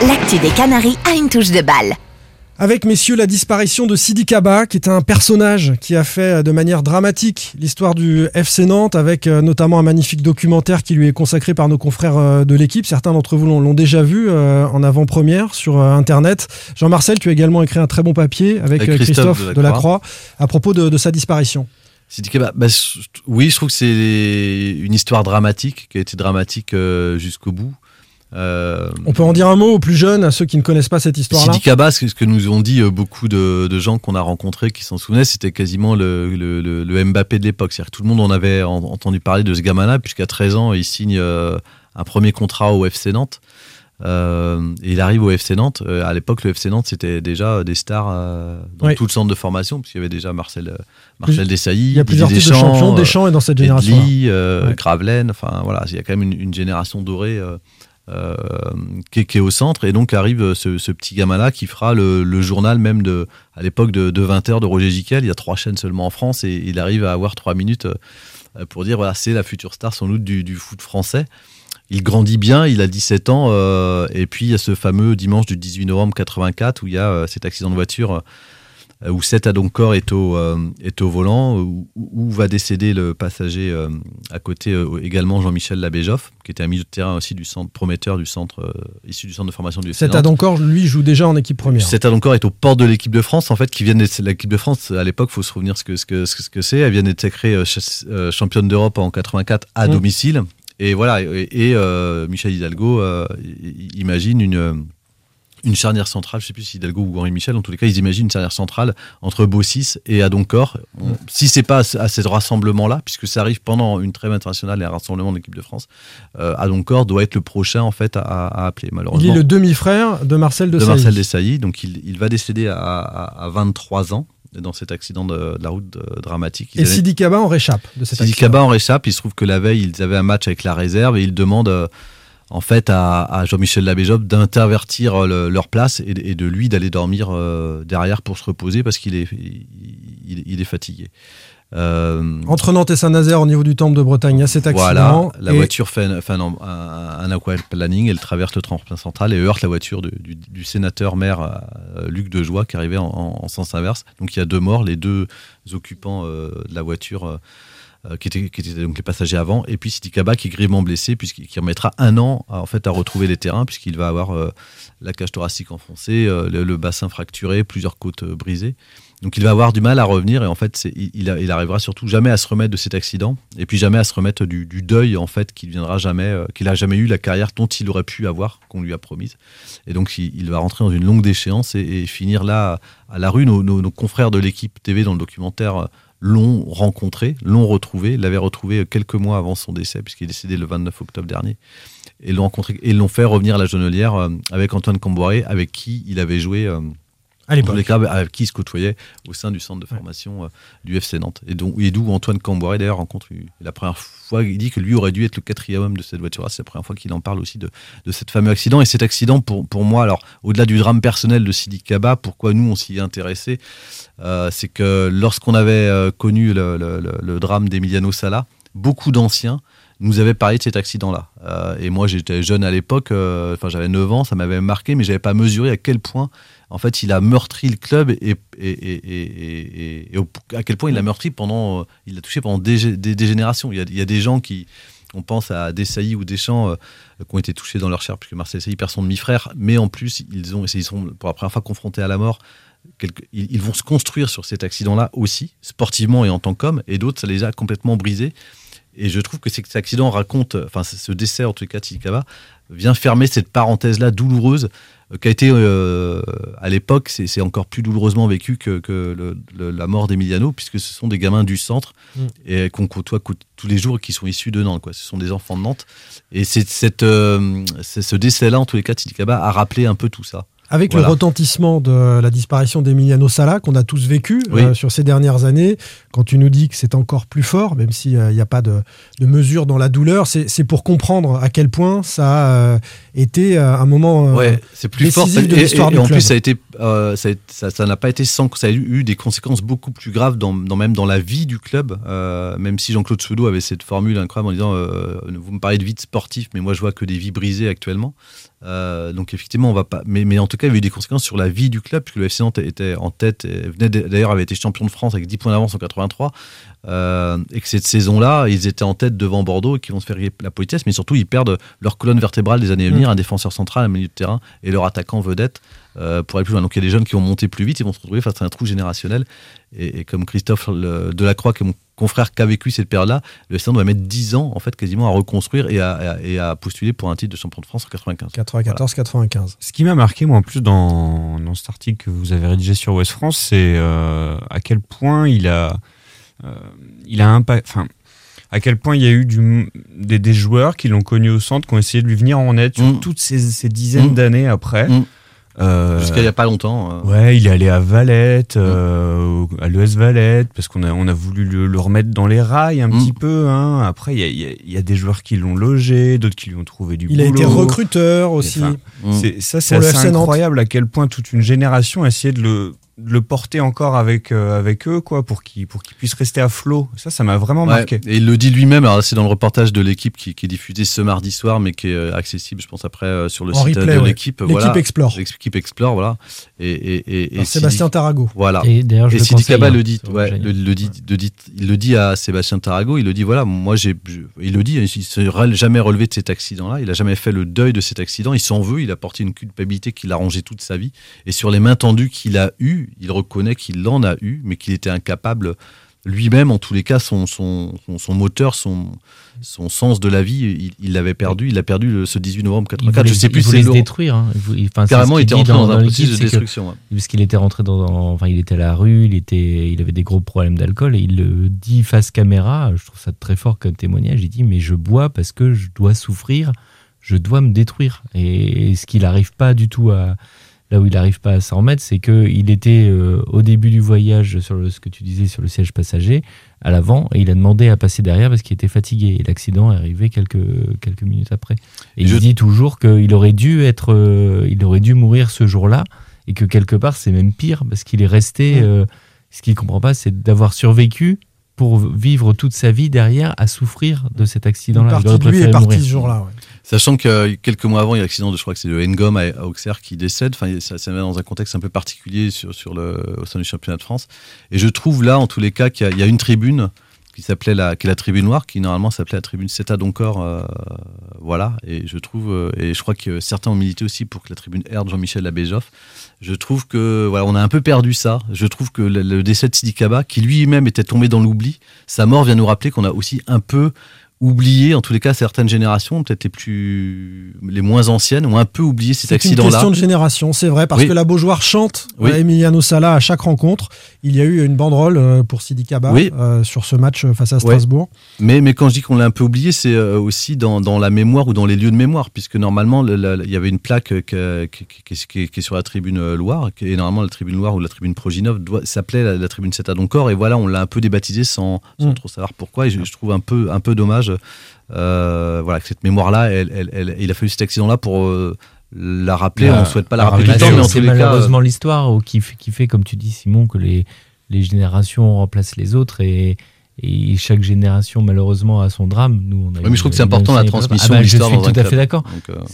L'actu des Canaries a une touche de balle. Avec, messieurs, la disparition de Sidi Kaba, qui est un personnage qui a fait euh, de manière dramatique l'histoire du FC Nantes, avec euh, notamment un magnifique documentaire qui lui est consacré par nos confrères euh, de l'équipe. Certains d'entre vous l'ont déjà vu en avant-première sur Internet. Jean-Marcel, tu as également écrit un très bon papier avec, Avec Christophe Christophe, Delacroix à propos de, de sa disparition. Sidi Kaba, bah, oui, je trouve que c'est une histoire dramatique, qui a été dramatique jusqu'au bout. Euh, On peut en dire un mot aux plus jeunes, à ceux qui ne connaissent pas cette histoire-là Sidi Kaba, ce que, nous ont dit euh, beaucoup de, de gens qu'on a rencontrés qui s'en souvenaient, c'était quasiment le, le- le- le Mbappé de l'époque. C'est-à-dire que tout le monde en avait en- entendu parler de ce gamin-là, puisqu'à 13 ans, il signe euh, un premier contrat au FC Nantes. Euh, et il arrive au FC Nantes. Euh, à l'époque, le FC Nantes, c'était déjà des stars euh, dans Oui. tout le centre de formation, puisqu'il y avait déjà Marcel, Marcel Desailly, Il y a plusieurs de Deschamps, champion. euh, Deschamps est dans cette Edli, génération. euh, Ouais. Gravelaine, enfin voilà, il y a quand même une, une génération dorée euh, qui, est, au centre, et donc arrive euh, ce, petit gamin-là qui fera le, journal même de, à l'époque de, de 20h de Roger Giquel, il y a trois chaînes seulement en France, et il arrive à avoir trois minutes euh, pour dire voilà, c'est la future star sans doute du, foot français. Il grandit bien, il a 17 ans, et puis il y a ce fameux dimanche du 18 novembre 84 où il y a cet accident de voiture où Seth Adoncor est au, euh, est au volant, où, où va décéder le passager euh, à côté euh, également Jean-Michel Labéjoff, qui était un milieu de terrain aussi du centre prometteur du centre euh, issu du centre de formation du Cet. Adoncor, lui, joue déjà en équipe première. Cet Adoncor est aux portes de l'équipe de France, en fait, qui vient d'être l'équipe de France. À l'époque, faut se souvenir ce que ce que ce que c'est. Elle vient d'être sacrée euh, ch- euh, championne d'Europe en 84 à Mm. domicile. Et voilà. Et, et, euh, Michel Hidalgo euh, imagine une euh, une charnière centrale, je sais plus si Hidalgo ou Henri Michel, en tous les cas, ils imaginent une charnière centrale entre Bossis et Adoncor. On- Si c'est pas à ce- à ce rassemblement-là, puisque ça arrive pendant une trêve internationale et un rassemblement de l'équipe de France, euh, Adoncor doit être le prochain en fait à, à appeler. Il Malheureusement, est le demi-frère de Marcel de, de. Marcel Desailly. Donc il, il va décéder à, à- à 23 ans dans cet accident de, de la route euh, dramatique. Ils Et Sidi Kaba en réchappe de cet Sidi accident. Kaba en réchappe. Il se trouve que la veille, ils avaient un match avec la réserve et ils demandent euh, en fait à, à Jean-Michel Labéjob d'intervertir euh, le- leur place et, de- et de lui d'aller dormir euh, derrière pour se reposer parce qu'il est, il, il- il est fatigué. Euh, Entre Nantes et Saint-Nazaire, au niveau du temple de Bretagne, il y a cet accident. voilà, la Et voiture fait un, fait un, aquaplaning, elle traverse le tremplin central et heurte la voiture de- du, du sénateur maire Luc Dejoie qui arrivait en, en- en sens inverse. Donc il y a deux morts, les deux occupants euh, de la voiture euh, qui, étaient, donc les passagers avant, et puis Sidi Kaba qui est grièvement blessé puisqu'il qui remettra un an à, en fait à retrouver les terrains puisqu'il va avoir euh, la cage thoracique enfoncée, euh, le, bassin fracturé, plusieurs côtes brisées. Donc il va avoir du mal à revenir et en fait il, il, arrivera surtout jamais à se remettre de cet accident et puis jamais à se remettre du, deuil en fait qu'il viendra jamais qu'il jamais eu la carrière dont il aurait pu avoir qu'on lui a promise et donc il, va rentrer dans une longue déchéance et, finir là à la rue nos, confrères de l'équipe TV dans le documentaire l'ont rencontré l'ont retrouvé l'avaient retrouvé quelques mois avant son décès puisqu'il est décédé le 29 octobre dernier. Et l'ont rencontré et l'ont fait revenir à la Jonelière euh, avec Antoine Camboiré avec qui il avait joué euh, À l'époque. les avec qui se côtoyait au sein du centre de formation euh, du FC Nantes. Et donc- et d'où Antoine Camboiré d'ailleurs rencontre la première fois, il dit que lui aurait dû être le quatrième homme de cette voiture. C'est la première fois qu'il en parle aussi de, de cet fameux accident. Et cet accident, pour, pour moi, alors au-delà du drame personnel de Sidi Kaba, pourquoi nous on s'y est intéressé, euh, c'est que lorsqu'on avait euh, connu le, le- le- le drame d'Emiliano Sala, beaucoup d'anciens nous avaient parlé de cet accident-là. Euh, et moi, j'étais jeune à l'époque, euh, enfin j'avais 9 ans, ça m'avait marqué, mais j'avais pas mesuré à quel point, en fait, il a meurtri le club et, à quel point il l'a meurtri pendant, euh, il l'a touché pendant des, gé- des- des générations. Il y, a, des gens qui, on pense à Desailly ou Deschamps, euh, qui ont été touchés dans leur chair, puisque Marcel Desailly perd son demi-frère, mais en plus, ils, ont, ils sont pour la première fois confrontés à la mort. Ils, vont se construire sur cet accident-là aussi, sportivement et en tant qu'hommes, et d'autres, ça les a complètement brisés. Et je trouve que cet accident raconte, enfin ce décès en tout cas Tsikava, vient fermer cette parenthèse-là douloureuse qui a été euh, à l'époque, c'est encore plus douloureusement vécu que, que le- le- la mort d'Emiliano, puisque ce sont des gamins du centre Mm. et qu'on côtoie tous les jours et qui sont issus de Nantes. Quoi. Ce sont des enfants de Nantes. Et c'est euh, ce décès-là, en tous les cas, Tsikava a rappelé un peu tout ça. Avec Voilà. le retentissement de la disparition d'Emiliano Sala qu'on a tous vécu Oui. euh, sur ces dernières années, quand tu nous dis que c'est encore plus fort, même s'il n'y a pas de, de mesure dans la douleur, c'est pour comprendre à quel point ça a euh, été euh, un moment Ouais, c'est plus fort. décisif de Et- et- l'histoire du en club. plus, ça été, n'a pas été sans que ça a eu, des conséquences beaucoup plus graves dans, dans- même dans la vie du club. même si Jean-Claude Soudo avait cette formule incroyable en disant, vous me parlez de vie de sportif, mais moi je vois que des vies brisées actuellement. Euh, donc effectivement, on va pas. Mais, mais en tout cas, il y a eu des conséquences sur la vie du club, puisque le FC Nantes était en tête, et venait d'ailleurs avait été champion de France avec 10 points d'avance en 83, euh, et que cette saison-là, ils étaient en tête devant Bordeaux et qui vont se faire la politesse, mais surtout ils perdent leur colonne vertébrale des années à venir, Mm. un défenseur central, un milieu de terrain et leur attaquant vedette euh, pour aller plus loin. Donc il y a des jeunes qui vont monter plus vite, ils vont se retrouver face à un trou générationnel. Et, et comme Christophe le- Delacroix, qui est mon confrère qui a vécu cette période-là, le Nantes va mettre 10 ans en fait quasiment à reconstruire et à, et à postuler pour un titre de champion de France en 95. 94-95. Ce qui m'a marqué, moi, en plus, dans, dans cet article que vous avez rédigé sur West France, c'est euh, à quel point il a, euh, il a impact, enfin, à quel point il y a eu du, des, des joueurs qui l'ont connu au centre, qui ont essayé de lui venir en aide sur toutes ces, ces dizaines Mm. d'années après. Euh, Jusqu'à il y a pas longtemps. euh. Ouais, il est allé à Valette, euh, à l'ES Valette, parce qu'on a, on a voulu le, le remettre dans les rails un Mm. petit peu. Hein. Après, il y a, il y a- il y a des joueurs qui l'ont logé, d'autres qui lui ont trouvé du Il a boulot. été recruteur aussi. Enfin, c'est- ça, c'est incroyable à quel point toute une génération a essayé de le, le porter encore avec, euh, avec eux, quoi, pour qu'il pour qu'il puisse rester à flot. Ça, ça m'a vraiment Ouais, marqué. Et il le dit lui-même, alors c'est dans le reportage de l'équipe qui, qui est diffusé ce mardi soir, mais qui est euh, accessible, je pense, après euh, sur le En site replay, de ouais. l'équipe. L'équipe voilà. Explore. L'équipe Explore, voilà. Et, et, et, Sébastien Sidi- Tarago. Voilà. Et d'ailleurs, je Sidi Kaba hein, le dit, ouais, le, le dit, le dit- il le dit à Sébastien Tarago, il le dit, voilà, moi j'ai, il le dit, il ne s'est jamais relevé de cet accident-là, il a jamais fait le deuil de cet accident, il s'en veut, il a porté une culpabilité qu'il a rangée toute sa vie, et sur les mains tendues qu'il a eues, il reconnaît qu'il en a eu, mais qu'il était incapable lui-même, en tous les cas, son, son, son, son moteur, son, son sens de la vie, il- l'avait perdu, il l'a perdu le- ce 18 novembre Il 84, voulait, je sais plus il voulait c'est se détruire. hein. Il enfin, Carrément, il était rentré dans un processus de que- destruction. Parce qu'il était rentré dans, dans- enfin, il était à la rue, il était, il avait des gros problèmes d'alcool et il le dit face caméra. Je trouve ça très fort comme témoignage. Il dit mais je bois parce que je dois souffrir, je dois me détruire. Et, ce qu'il n'arrive pas du tout à là où il n'arrive pas à s'en remettre, c'est que il était euh, au début du voyage sur le, ce que tu disais sur le siège passager à l'avant et il a demandé à passer derrière parce qu'il était fatigué et l'accident est arrivé quelques quelques minutes après. Et Et il je- dit toujours qu'il aurait dû être, euh, il aurait dû mourir ce jour-là et que quelque part c'est même pire parce qu'il est resté. euh, ce qu'il comprend pas, c'est d'avoir survécu pour vivre toute sa vie derrière à souffrir de cet Une accident-là. Il partie de lui est mourir. ce jour-là. ouais. Sachant que euh, quelques mois avant, il y a l'accident de, je crois que c'est de Ngom à, Auxerre qui décède. Enfin, ça, ça dans un contexte un peu particulier sur, le, au sein du championnat de France. Et je trouve là, en tous les cas, qu'il y a, une tribune qui s'appelait la, la tribune noire, qui normalement s'appelait la tribune CETA d'encore. Euh, voilà. Et je trouve, euh, et je crois que certains ont milité aussi pour que la tribune R de Jean-Michel Labéjoff. Je trouve que, voilà, on a un peu perdu ça. Je trouve que le, le décès de Sidi Kaba, qui lui-même était tombé dans l'oubli, sa mort vient nous rappeler qu'on a aussi un peu oublié, en tous les cas, certaines générations, peut-être les plus, les moins anciennes, ont un peu oublié cet C'est une accident-là. question de génération, c'est vrai, parce Oui. que la Beaujoire chante Oui. euh, Emiliano Sala à chaque rencontre. Il y a eu une banderole euh, pour Sidi Kaba Oui. euh, sur ce match face à. Strasbourg. Mais, mais quand je dis qu'on l'a un peu oublié, c'est aussi dans, dans la mémoire ou dans les lieux de mémoire, puisque normalement, il y avait une plaque que- qui, qui- qui- qui est- sur la tribune Loire, et normalement la tribune Loire ou la tribune Proginov s'appelait la, la tribune Ceta d'Encore, et voilà, on l'a un peu débaptisé sans, sans Mm. trop savoir pourquoi, et je, je trouve un peu, un peu dommage euh, voilà, que cette mémoire-là, elle, elle- elle- il a fallu cet accident-là pour euh, la rappeler, La- on ne souhaite pas la la rappeler tout le temps, rappeler. mais en c'est tous les cas... malheureusement l'histoire où- qui, fait- qui fait, comme tu dis, Simon, que les, les générations remplacent les autres et, et chaque génération, malheureusement, a son drame. Nous, on a Oui, mais je trouve que c'est important, la transmission Ah bah, de l'histoire Je suis dans tout à fait club. d'accord.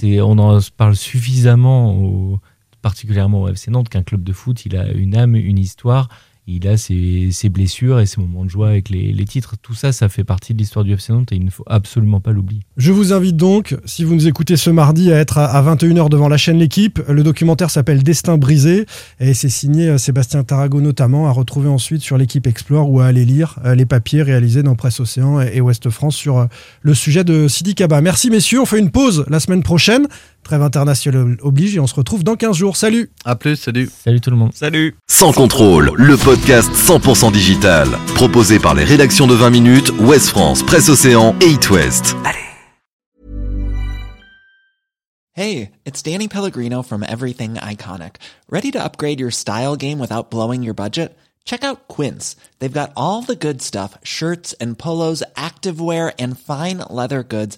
Euh, On en parle suffisamment, au- particulièrement au FC Nantes, qu'un club de foot, il a une âme, une histoire. Il a ses, blessures et ses moments de joie avec les, titres. Tout ça, ça fait partie de l'histoire du FC et il ne faut absolument pas l'oublier. Je vous invite donc, si vous nous écoutez ce mardi, à être à, à 21h devant la chaîne L'équipe. Le documentaire s'appelle Destin brisé et c'est signé euh, Sébastien Tarago notamment, à retrouver ensuite sur l'équipe Explore ou à aller lire euh, les papiers réalisés dans Presse Océan et, et Ouest France sur euh, le sujet de Sidi Kaba. Merci messieurs, on fait une pause la semaine prochaine. Trêve internationale oblige et on se retrouve dans 15 jours. Salut À plus, salut Salut tout le monde Salut Sans contrôle, le podcast 100% digital. Proposé par les rédactions de 20 minutes, Ouest France, Presse Océan et It West. Hey, it's Danny Pellegrino from Everything Iconic. Ready to upgrade your style game without blowing your budget? Check out Quince. They've got all the good stuff shirts and polos, activewear, and fine leather goods,